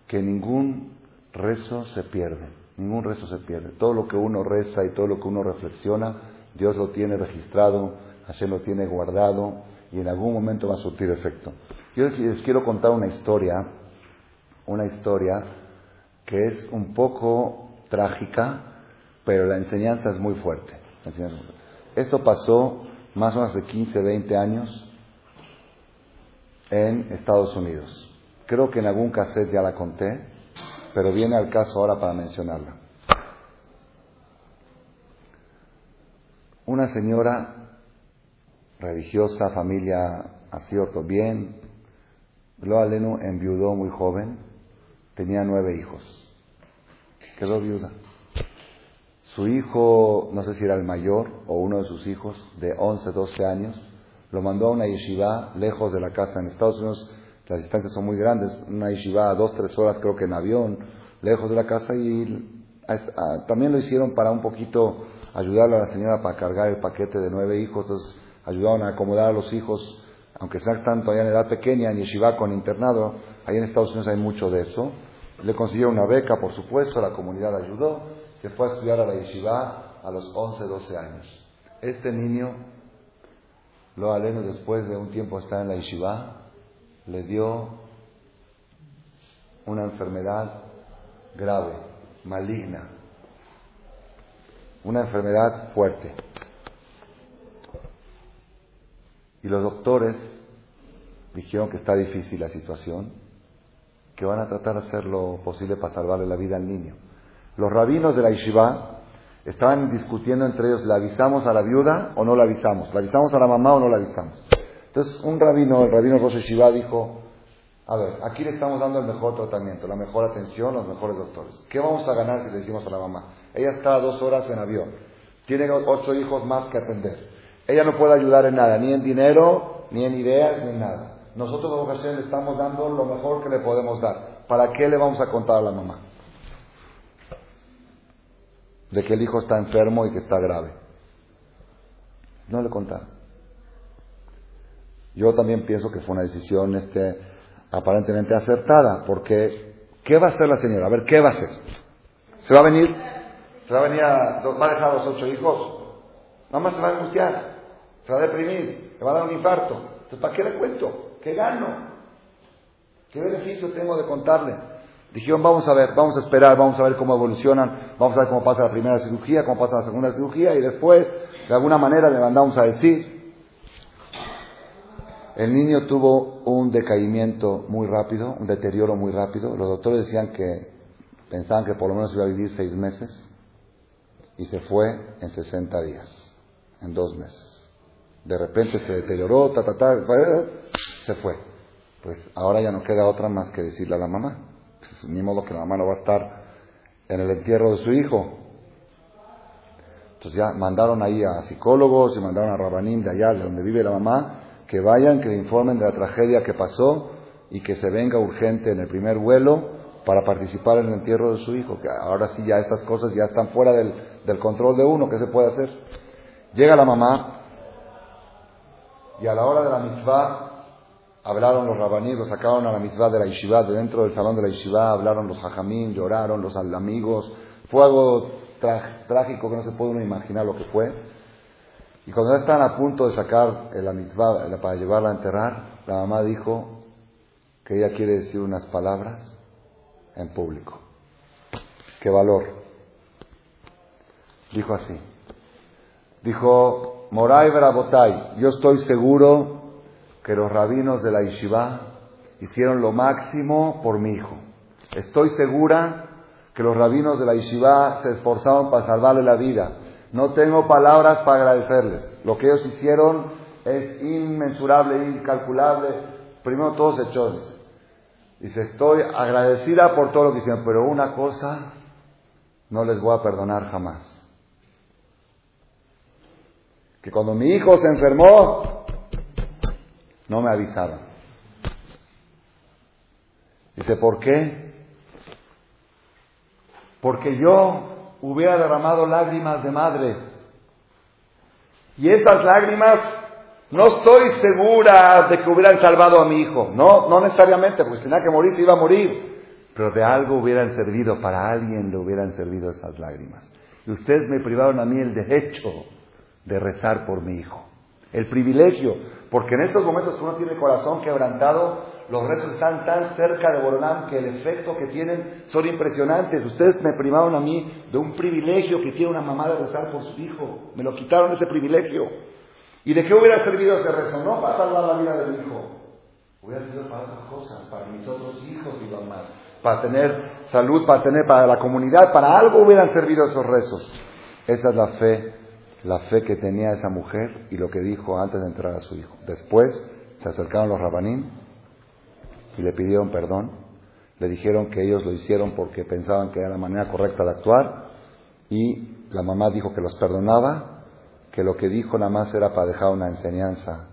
que ningún rezo se pierde. Ningún rezo se pierde. Todo lo que uno reza y todo lo que uno reflexiona, Dios lo tiene registrado, Hashem lo tiene guardado y en algún momento va a surtir efecto. Yo les quiero contar una historia, una historia que es un poco trágica, pero la enseñanza es muy fuerte. Esto pasó más o menos de 15, 20 años en Estados Unidos. Creo que en algún cassette ya la conté, pero viene al caso ahora para mencionarla. Una señora religiosa, familia todo bien. Lo Alenu enviudó muy joven, tenía nueve hijos. Quedó viuda. Su hijo, no sé si era el mayor o uno de sus hijos, de 11, 12 años, lo mandó a una yeshiva lejos de la casa. En Estados Unidos las distancias son muy grandes, una yeshiva a dos, tres horas creo que en avión, lejos de la casa y también lo hicieron para un poquito ayudarle a la señora para cargar el paquete de nueve hijos. Entonces, ayudaban a acomodar a los hijos, aunque sean tanto allá en edad pequeña, en yeshiva con internado, ahí en Estados Unidos hay mucho de eso. Le consiguieron una beca, por supuesto, la comunidad ayudó, se fue a estudiar a la yeshiva a los 11, 12 años. Este niño, lo aleno después de un tiempo estar en la yeshiva, le dio una enfermedad grave, maligna, una enfermedad fuerte. Y los doctores dijeron que está difícil la situación, que van a tratar de hacer lo posible para salvarle la vida al niño. Los rabinos de la yeshiva estaban discutiendo entre ellos, ¿le avisamos a la viuda o no la avisamos? ¿Le avisamos a la mamá o no la avisamos? Entonces un rabino, el rabino Rosh Yeshiva dijo, a ver, aquí le estamos dando el mejor tratamiento, la mejor atención, los mejores doctores. ¿Qué vamos a ganar si le decimos a la mamá? Ella está dos horas en avión, tiene ocho hijos más que atender. Ella no puede ayudar en nada, ni en dinero, ni en ideas, ni en nada. Nosotros como Hashem le estamos dando lo mejor que le podemos dar. ¿Para qué le vamos a contar a la mamá? De que el hijo está enfermo y que está grave. No le contaron. Yo también pienso que fue una decisión este, aparentemente acertada, porque ¿qué va a hacer la señora? A ver, ¿qué va a hacer? ¿Se va a venir? ¿Se va a venir a, va a dejar a los ocho hijos? Nada se va a angustiar. Se va a deprimir, le va a dar un infarto. Entonces, ¿para qué le cuento? ¿Qué gano? ¿Qué beneficio tengo de contarle? Dijeron, vamos a ver, vamos a esperar, vamos a ver cómo evolucionan, vamos a ver cómo pasa la primera cirugía, cómo pasa la segunda cirugía y después, de alguna manera, le mandamos a decir. El niño tuvo un decaimiento muy rápido, un deterioro muy rápido. Los doctores decían que pensaban que por lo menos iba a vivir seis meses y se fue en 60 días, en dos meses. De repente se deterioró, ta, ta, ta, se fue. Pues ahora ya no queda otra más que decirle a la mamá. Pues, ni modo que la mamá no va a estar en el entierro de su hijo. Entonces ya mandaron ahí a psicólogos y mandaron a Rabanín de allá, de donde vive la mamá, que vayan, que le informen de la tragedia que pasó y que se venga urgente en el primer vuelo para participar en el entierro de su hijo, que ahora sí ya estas cosas ya están fuera del, del control de uno, ¿qué se puede hacer? Llega la mamá y a la hora de la mitzvah hablaron los rabaní, sacaron a la mitzvah de la yeshiva, de dentro del salón de la yeshiva, hablaron los hajamín, lloraron los amigos, fue algo trágico que no se puede uno imaginar lo que fue. Y cuando ya están a punto de sacar la mitzvah para llevarla a enterrar, la mamá dijo que ella quiere decir unas palabras en público. ¡Qué valor! Dijo así. Dijo, Moray Verabotay, yo estoy seguro que los rabinos de la Yeshiva hicieron lo máximo por mi hijo. Estoy segura que los rabinos de la Yeshiva se esforzaron para salvarle la vida. No tengo palabras para agradecerles. Lo que ellos hicieron es inmensurable, incalculable. Primero todos. Dice. dice, estoy agradecida por todo lo que hicieron, pero una cosa no les voy a perdonar jamás. Que cuando mi hijo se enfermó, no me avisaron. Dice, ¿por qué? Porque yo hubiera derramado lágrimas de madre. Y esas lágrimas no estoy segura de que hubieran salvado a mi hijo. No, no necesariamente, porque si tenía que morir, se iba a morir. Pero de algo hubieran servido, para alguien le hubieran servido esas lágrimas. Y ustedes me privaron a mí el derecho de rezar por mi hijo. El privilegio. Porque en estos momentos que uno tiene corazón quebrantado, los rezos están tan cerca de Boronam que el efecto que tienen son impresionantes. Ustedes me privaron a mí de un privilegio que tiene una mamá de rezar por su hijo. Me lo quitaron ese privilegio. ¿Y de qué hubiera servido ese rezo? No para salvar la vida de mi hijo. Hubiera servido para otras cosas, para mis otros hijos y más. Para tener salud, para tener para la comunidad, para algo hubieran servido esos rezos. Esa es la fe la fe que tenía esa mujer y lo que dijo antes de entrar a su hijo. Después se acercaron los rabanín y le pidieron perdón. Le dijeron que ellos lo hicieron porque pensaban que era la manera correcta de actuar y la mamá dijo que los perdonaba, que lo que dijo nada más era para dejar una enseñanza,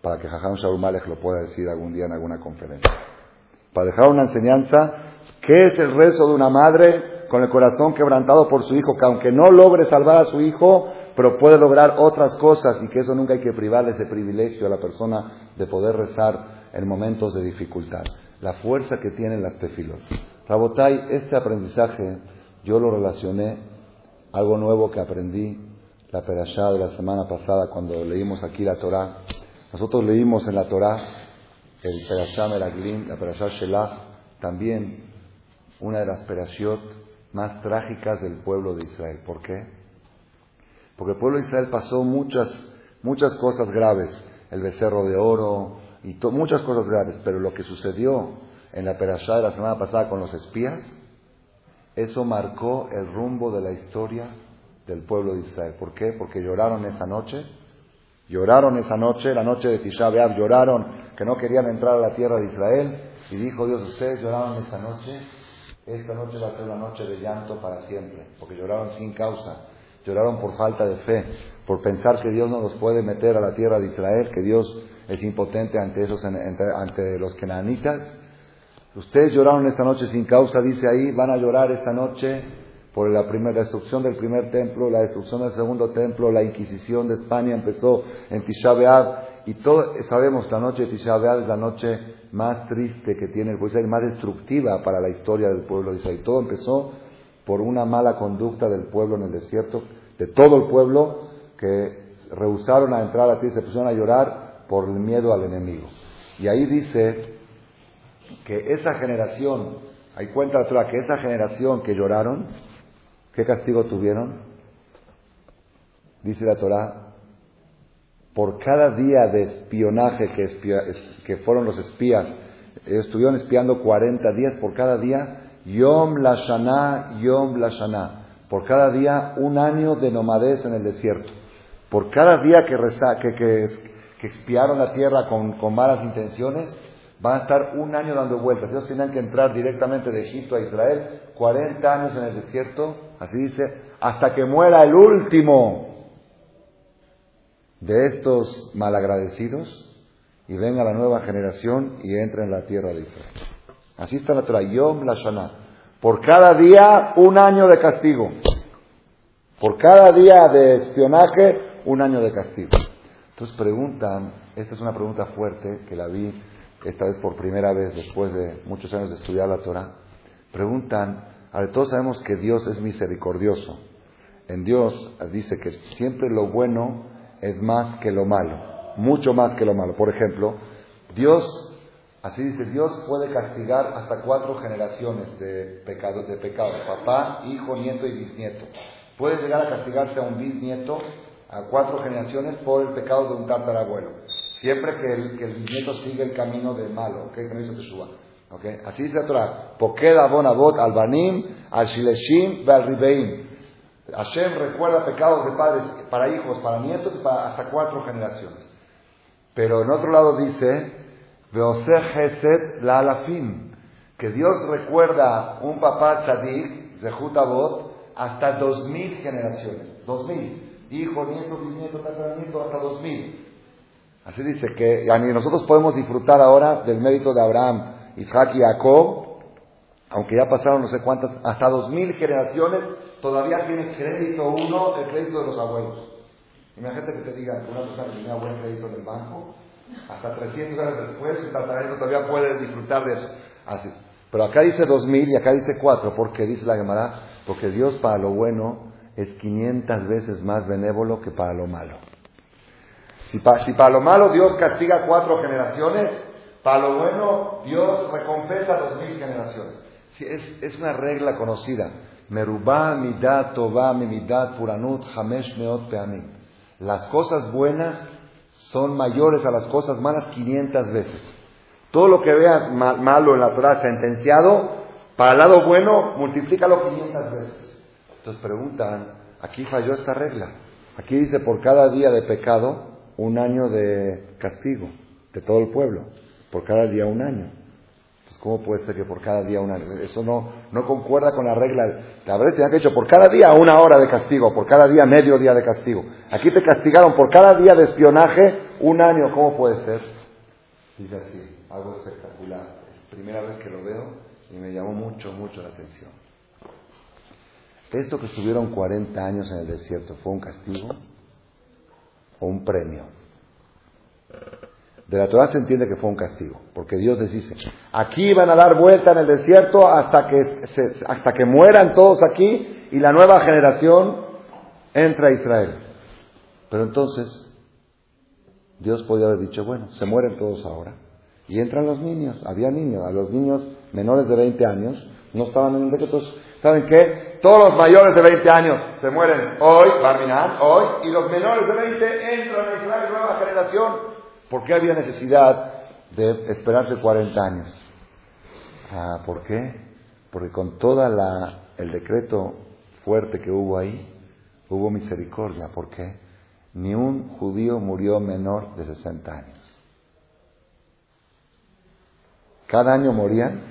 para que Jajam Shaul lo pueda decir algún día en alguna conferencia. Para dejar una enseñanza, ¿qué es el rezo de una madre con el corazón quebrantado por su hijo, que aunque no logre salvar a su hijo, pero puede lograr otras cosas y que eso nunca hay que privarle ese privilegio a la persona de poder rezar en momentos de dificultad. La fuerza que tienen las tefilot. Rabotai, este aprendizaje yo lo relacioné algo nuevo que aprendí la perashá de la semana pasada cuando leímos aquí la Torah. Nosotros leímos en la Torah el perashá Meraglim, la perashá Shelah, también una de las perashiot más trágicas del pueblo de Israel. ¿Por qué? Porque el pueblo de Israel pasó muchas, muchas cosas graves, el becerro de oro y muchas cosas graves, pero lo que sucedió en la perashá de la semana pasada con los espías, eso marcó el rumbo de la historia del pueblo de Israel. ¿Por qué? Porque lloraron esa noche, lloraron esa noche, la noche de Tisha B'Av, lloraron que no querían entrar a la tierra de Israel, y dijo Dios, ustedes lloraron esa noche esta noche va a ser una noche de llanto para siempre, porque lloraron sin causa, lloraron por falta de fe, por pensar que Dios no los puede meter a la tierra de Israel, que Dios es impotente ante, esos, ante los kenanitas. Ustedes lloraron esta noche sin causa, dice ahí, van a llorar esta noche por la, primera, destrucción del primer templo, la destrucción del segundo templo, la Inquisición de España empezó en Tisha y todo, sabemos, la noche de Tisha es la noche más triste que tiene el pueblo de más destructiva para la historia del pueblo de Israel. Todo empezó por una mala conducta del pueblo en el desierto, de todo el pueblo, que rehusaron a entrar a ti, se pusieron a llorar por el miedo al enemigo. Y ahí dice que esa generación, ahí cuenta la Torah, que esa generación que lloraron, ¿qué castigo tuvieron? Dice la Torah, por cada día de espionaje que, que fueron los espías, estuvieron espiando 40 días, por cada día, Yom la Shana, Yom la Shana, por cada día un año de nomadez en el desierto, por cada día que, que, que, que espiaron la tierra con, con malas intenciones, van a estar un año dando vueltas. Ellos tenían que entrar directamente de Egipto a Israel, 40 años en el desierto, así dice, hasta que muera el último de estos malagradecidos y venga la nueva generación y entre en la tierra de Israel. Así está la Torah, Yom Lashana. Por cada día, un año de castigo. Por cada día de espionaje, un año de castigo. Entonces preguntan, esta es una pregunta fuerte que la vi esta vez por primera vez después de muchos años de estudiar la Torah, preguntan, a ver, todos sabemos que Dios es misericordioso. En Dios dice que siempre lo bueno es más que lo malo, mucho más que lo malo. Por ejemplo, Dios, así dice, Dios puede castigar hasta cuatro generaciones de pecados, de pecados, papá, hijo, nieto y bisnieto. Puede llegar a castigarse a un bisnieto, a cuatro generaciones por el pecado de un tartarabuelo. Siempre que el, bisnieto sigue el camino del malo, ¿ok? Que no ¿ok? Así dice la Torah. Pokeda bonabot al al shileshim, al ribeim. Hashem recuerda pecados de padres para hijos, para nietos para hasta cuatro generaciones. Pero en otro lado dice, Veoseh la alafim, que Dios recuerda un papá tzadik, Zehut Avot, hasta dos mil generaciones. Dos mil. Hijo, nieto, bisnieto, tataranieto, hasta dos mil. Así dice que nosotros podemos disfrutar ahora del mérito de Abraham, Isaac y Jacob, aunque ya pasaron no sé cuántas, hasta dos mil generaciones, todavía tiene crédito uno, el crédito de los abuelos. Imagínate que te digan que una persona tenía buen crédito en el banco, hasta 300 años después, su tataranieto todavía puede disfrutar de eso. Así. Pero acá dice dos mil y acá dice cuatro, porque dice la Gemara, porque Dios para lo bueno es 500 veces más benévolo que para lo malo. Si, para lo malo Dios castiga cuatro generaciones, para lo bueno Dios recompensa dos mil generaciones. es, es, una regla conocida. Merubá midat tová midat puranut hamesh meot peamim. Las cosas buenas son mayores a las cosas malas 500 veces. Todo lo que veas malo en la Torah sentenciado, para el lado bueno, multiplícalo 500 veces. Entonces preguntan, aquí falló esta regla. Aquí dice por cada día de pecado, un año de castigo de todo el pueblo, por cada día un año. ¿Cómo puede ser que por cada día un año? Eso no, no concuerda con la regla. La verdad te han hecho por cada día una hora de castigo, por cada día medio día de castigo. Aquí te castigaron por cada día de espionaje un año. ¿Cómo puede ser? Dice así, algo espectacular. Es la primera vez que lo veo y me llamó mucho, mucho la atención. Esto que estuvieron 40 años en el desierto, ¿fue un castigo? o un premio. De la Torah se entiende que fue un castigo, porque Dios les dice, aquí van a dar vuelta en el desierto hasta que, hasta que mueran todos aquí y la nueva generación entra a Israel. Pero entonces, Dios podía haber dicho, bueno, se mueren todos ahora. Y entran los niños, había niños, a los niños menores de 20 años no estaban en el decreto. ¿Saben qué? Todos los mayores de 20 años se mueren hoy, Barminan, hoy, y los menores de 20 entran a Israel, nueva generación. ¿Por qué había necesidad de esperarse 40 años? Ah, ¿Por qué? Porque con toda el decreto fuerte que hubo ahí, hubo misericordia. ¿Por qué? Ni un judío murió menor de 60 años. Cada año morían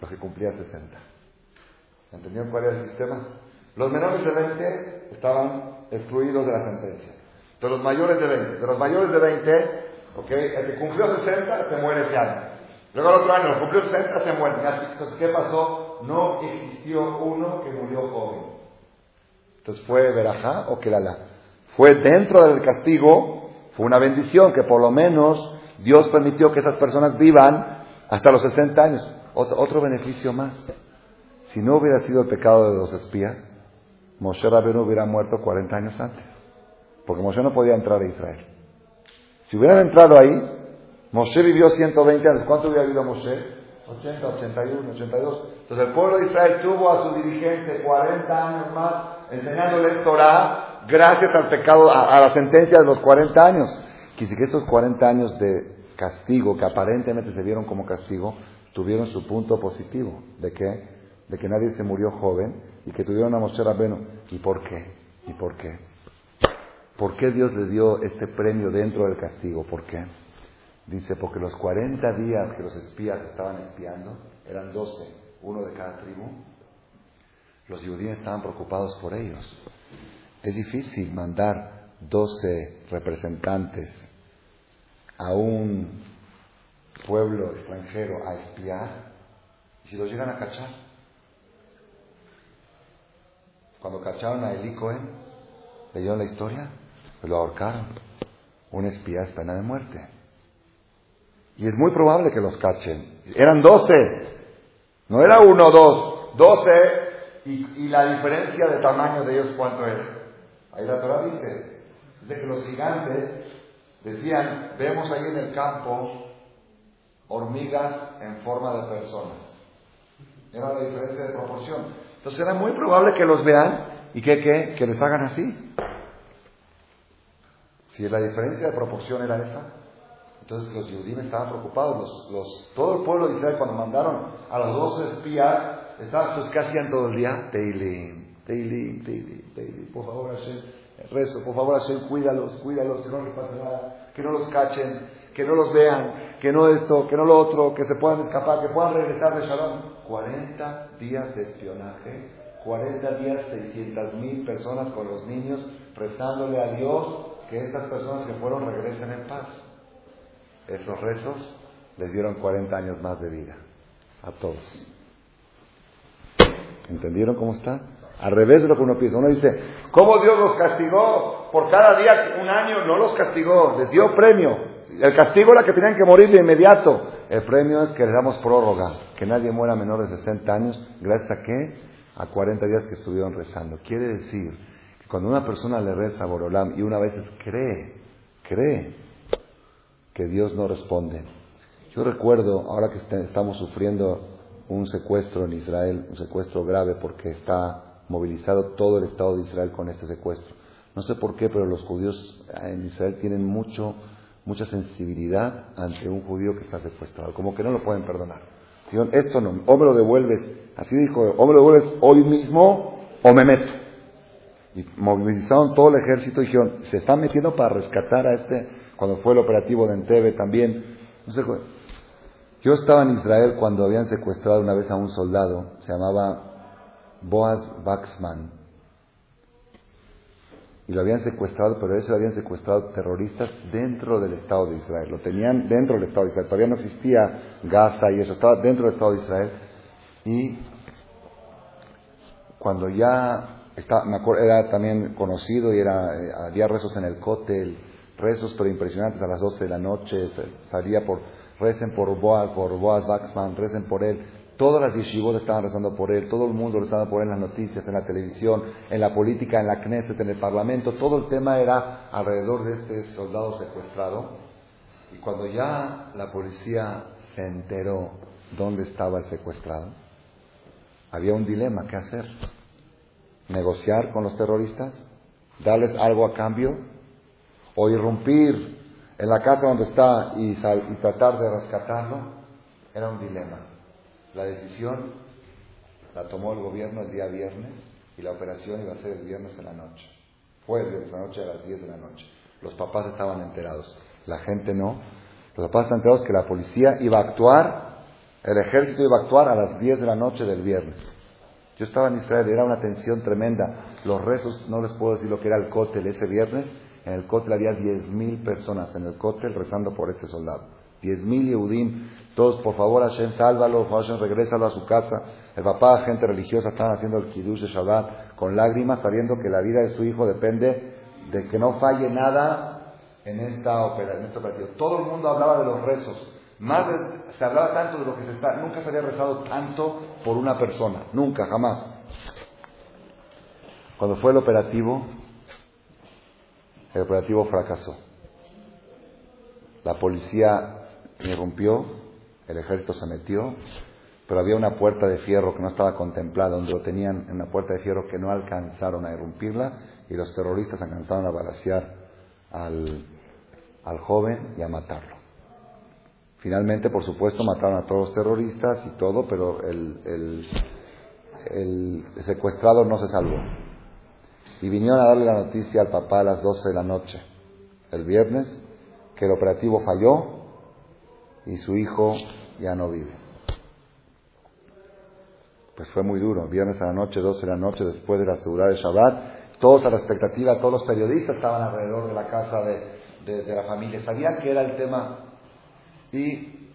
los que cumplían 60. ¿Entendieron cuál era el sistema? Los menores de 20 estaban excluidos de la sentencia. De los mayores de 20. De los mayores de 20, ¿okay? el que cumplió 60 se muere ese año. Luego el otro año, cumplió 60 se muere. Entonces, ¿qué pasó? No existió uno que murió joven. Entonces, ¿fue Berajá o Kelala? Fue dentro del castigo, fue una bendición que por lo menos Dios permitió que esas personas vivan hasta los 60 años. Otro, beneficio más. Si no hubiera sido el pecado de los espías, Moshe Rabbeinu hubiera muerto 40 años antes. porque Moshe no podía entrar a Israel. Si hubieran entrado ahí, Moshe vivió 120 años. ¿Cuánto hubiera vivido Moshe? 80, 81, 82. Entonces el pueblo de Israel tuvo a su dirigente 40 años más enseñándole Torah gracias al pecado, a, la sentencia de los 40 años. Quise que estos 40 años de castigo, que aparentemente se vieron como castigo, tuvieron su punto positivo. ¿De qué? De que nadie se murió joven y que tuvieron a Moshe Rabbeinu. ¿Y por qué? ¿Y por qué? ¿Por qué Dios le dio este premio dentro del castigo? ¿Por qué? Dice, porque los 40 días que los espías estaban espiando, eran 12, uno de cada tribu, los judíos estaban preocupados por ellos. Es difícil mandar 12 representantes a un pueblo extranjero a espiar si los llegan a cachar. Cuando cacharon a Eli Cohen, ¿leyeron la historia? Lo ahorcaron. Un espía es pena de muerte. Y es muy probable que los cachen. Eran doce. No era uno dos. Doce. Y, la diferencia de tamaño de ellos, ¿cuánto era? Ahí la Torah dice. De que los gigantes decían, vemos ahí en el campo hormigas en forma de personas. Era la diferencia de proporción. Entonces era muy probable que los vean y que, que, que les hagan así. Si la diferencia de proporción era esa, entonces los judíos estaban preocupados. Los, todo el pueblo de Israel, cuando mandaron a los dos espías, estaban, pues, ¿qué hacían todo el día? Teilim, Teilim, Teilim, Teilim. Por favor, Hashem, rezo, por favor, Hashem, cuídalos, cuídalos, que no les pase nada, que no los cachen, que no los vean, que no esto, que no lo otro, que se puedan escapar, que puedan regresar de Shalom. 40 días de espionaje, 40 días, 600 mil personas con los niños rezándole a Dios que estas personas que fueron regresen en paz. Esos rezos les dieron 40 años más de vida a todos. ¿Entendieron cómo está? Al revés de lo que uno piensa. Uno dice, ¿cómo Dios los castigó? Por cada día, un año, no los castigó, les dio premio. El castigo era que tenían que morir de inmediato. El premio es que les damos prórroga, que nadie muera menor de 60 años, gracias a qué? A 40 días que estuvieron rezando. Quiere decir cuando una persona le reza a Borolam y una vez cree, cree que Dios no responde. Yo recuerdo, ahora que estamos sufriendo un secuestro en Israel, un secuestro grave porque está movilizado todo el Estado de Israel con este secuestro. No sé por qué, pero los judíos en Israel tienen mucho, mucha sensibilidad ante un judío que está secuestrado, como que no lo pueden perdonar. Dijeron, esto no, o me lo devuelves, así dijo, o me lo devuelves hoy mismo o me meto. Y movilizaron todo el ejército y dijeron, se están metiendo para rescatar a este cuando fue el operativo de Entebbe también. yo estaba en Israel cuando habían secuestrado una vez a un soldado, se llamaba Boaz Baxman. Y lo habían secuestrado, pero eso lo habían secuestrado terroristas dentro del Estado de Israel. Lo tenían dentro del Estado de Israel. Todavía no existía Gaza y eso, estaba dentro del Estado de Israel. Y cuando ya acuerdo, era también conocido y era, eh, había rezos en el cótel rezos pero impresionantes a las 12 de la noche, salía por, recen por Boaz, por Boaz Baxman, recen por él. Todas las yeshivot estaban rezando por él, todo el mundo lo estaba por él en las noticias, en la televisión, en la política, en la Knesset, en el Parlamento. Todo el tema era alrededor de este soldado secuestrado. Y cuando ya la policía se enteró dónde estaba el secuestrado, había un dilema, ¿qué hacer? ¿Negociar con los terroristas? ¿Darles algo a cambio? o irrumpir en la casa donde está y, tratar de rescatarlo, era un dilema. La decisión la tomó el gobierno el día viernes y la operación iba a ser el viernes en la noche. Fue el viernes en la noche a las 10 de la noche. Los papás estaban enterados, la gente no. Los papás estaban enterados que la policía iba a actuar, el ejército iba a actuar a las 10 de la noche del viernes. Yo estaba en Israel, era una tensión tremenda. Los rezos, no les puedo decir lo que era el cótel ese viernes, en el cótel había 10.000 personas en el cótel rezando por este soldado. 10.000 Yehudim, todos, por favor, Hashem, sálvalo, Hashem, regrésalo a su casa. El papá, gente religiosa, estaban haciendo el Kiddush de Shabbat con lágrimas, sabiendo que la vida de su hijo depende de que no falle nada en esta operación. Este Todo el mundo hablaba de los rezos. Más se hablaba tanto de lo que se está, nunca se había rezado tanto por una persona, nunca, jamás. Cuando fue el operativo, El operativo fracasó. La policía irrumpió, el ejército se metió, pero había una puerta de fierro que no estaba contemplada, donde lo tenían en una puerta de fierro que no alcanzaron a irrumpirla y los terroristas alcanzaron a balasear al, al joven y a matarlo. Finalmente, por supuesto, mataron a todos los terroristas y todo, pero el, secuestrado no se salvó. Y vinieron a darle la noticia al papá a las 12 de la noche, el viernes, que el operativo falló y su hijo ya no vive. Pues fue muy duro, viernes a la noche, 12 de la noche, después de la seguridad de Shabbat, todos a la expectativa, todos los periodistas estaban alrededor de la casa de, de la familia, sabían que era el tema y,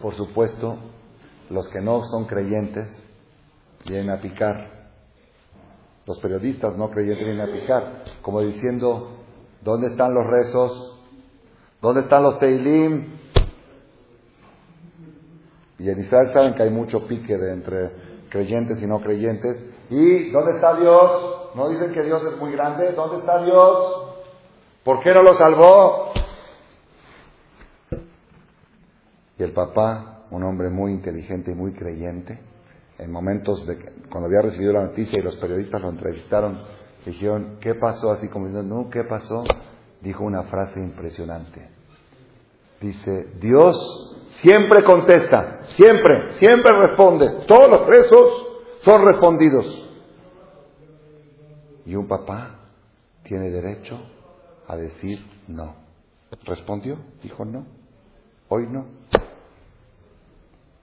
por supuesto, los que no son creyentes vienen a picar. Los periodistas no creyentes vienen a picar, como diciendo, ¿dónde están los rezos? ¿Dónde están los teilim? Y en Israel saben que hay mucho pique de entre creyentes y no creyentes. ¿Y dónde está Dios? ¿No dicen que Dios es muy grande? ¿Dónde está Dios? ¿Por qué no lo salvó? Y el papá, un hombre muy inteligente y muy creyente, en momentos de que, cuando había recibido la noticia y los periodistas lo entrevistaron, dijeron, ¿qué pasó? Así como diciendo, no, ¿qué pasó? Dijo una frase impresionante. Dice, Dios siempre contesta, siempre, siempre responde. Todos los presos son respondidos. Y un papá tiene derecho a decir no. ¿Respondió? Dijo no. Hoy no.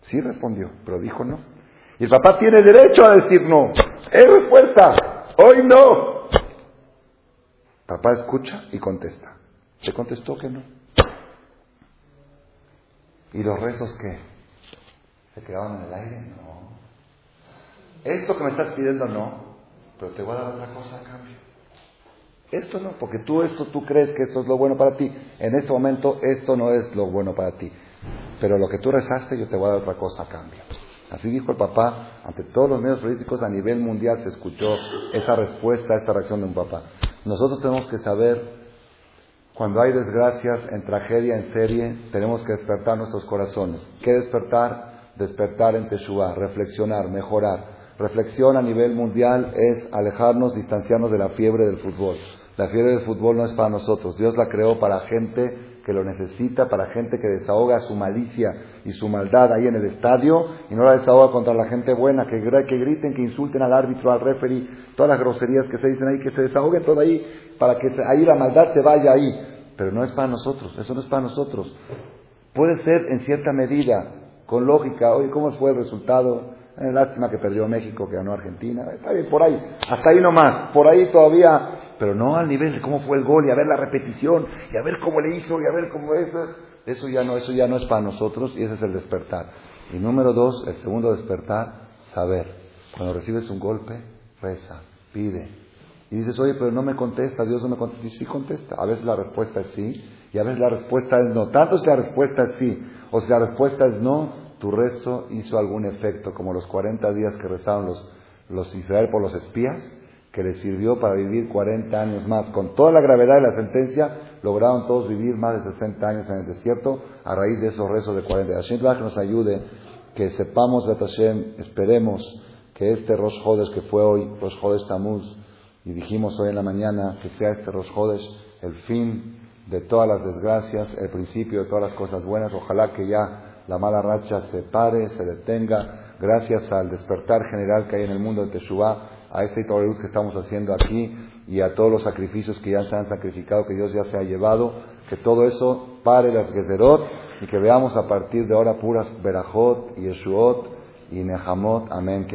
Sí respondió, pero dijo no. Y el papá tiene derecho a decir no. Es respuesta. Hoy no. Papá escucha y contesta. ¿Se contestó que no? ¿Y los rezos qué? ¿Se quedaban en el aire? No. Esto que me estás pidiendo no, pero te voy a dar otra cosa a cambio. Esto no, porque tú esto tú crees que esto es lo bueno para ti. En este momento esto no es lo bueno para ti. Pero lo que tú rezaste yo te voy a dar otra cosa a cambio. Así dijo el papá, ante todos los medios políticos a nivel mundial se escuchó esa respuesta, esa reacción de un papá. Nosotros tenemos que saber, cuando hay desgracias, en tragedia, en serie, tenemos que despertar nuestros corazones. ¿Qué despertar? Despertar en Teshuvah, reflexionar, mejorar. Reflexión a nivel mundial es alejarnos, distanciarnos de la fiebre del fútbol. La fiebre del fútbol no es para nosotros. Dios la creó para gente que lo necesita, para gente que desahoga su malicia y su maldad ahí en el estadio y no la desahoga contra la gente buena, que, que griten, que insulten al árbitro, al referee, todas las groserías que se dicen ahí, que se desahoguen todo ahí, para que ahí la maldad se vaya ahí. Pero no es para nosotros, eso no es para nosotros. Puede ser en cierta medida, con lógica, oye, ¿cómo fue el resultado? Eh, lástima que perdió México, que ganó Argentina. Está bien, por ahí. Hasta ahí nomás. Por ahí todavía. Pero no al nivel de cómo fue el gol y a ver la repetición y a ver cómo le hizo y a ver cómo es. Eso ya no, eso ya no es para nosotros y ese es el despertar. Y número dos, el segundo despertar, saber. Cuando recibes un golpe, reza, pide. Y dices, oye, pero no me contesta, Dios no me contesta. Y sí contesta. A veces la respuesta es sí y a veces la respuesta es no. Tanto si la respuesta es sí o si la respuesta es no, tu rezo hizo algún efecto, como los 40 días que rezaron los, los Israel por los espías, que les sirvió para vivir 40 años más. Con toda la gravedad de la sentencia, lograron todos vivir más de 60 años en el desierto a raíz de esos rezos de 40. Hashem que nos ayude, que sepamos, Hashem, esperemos que este Rosh Hodesh que fue hoy, Rosh Hodesh Tamuz, y dijimos hoy en la mañana que sea este Rosh Hodesh el fin de todas las desgracias, el principio de todas las cosas buenas. Ojalá que ya la mala racha se pare, se detenga, gracias al despertar general que hay en el mundo de Teshuvah, a ese luz que estamos haciendo aquí y a todos los sacrificios que ya se han sacrificado, que Dios ya se ha llevado, que todo eso pare las Gezerot y que veamos a partir de ahora puras Berajot Yeshuot y Nehamot. Amén.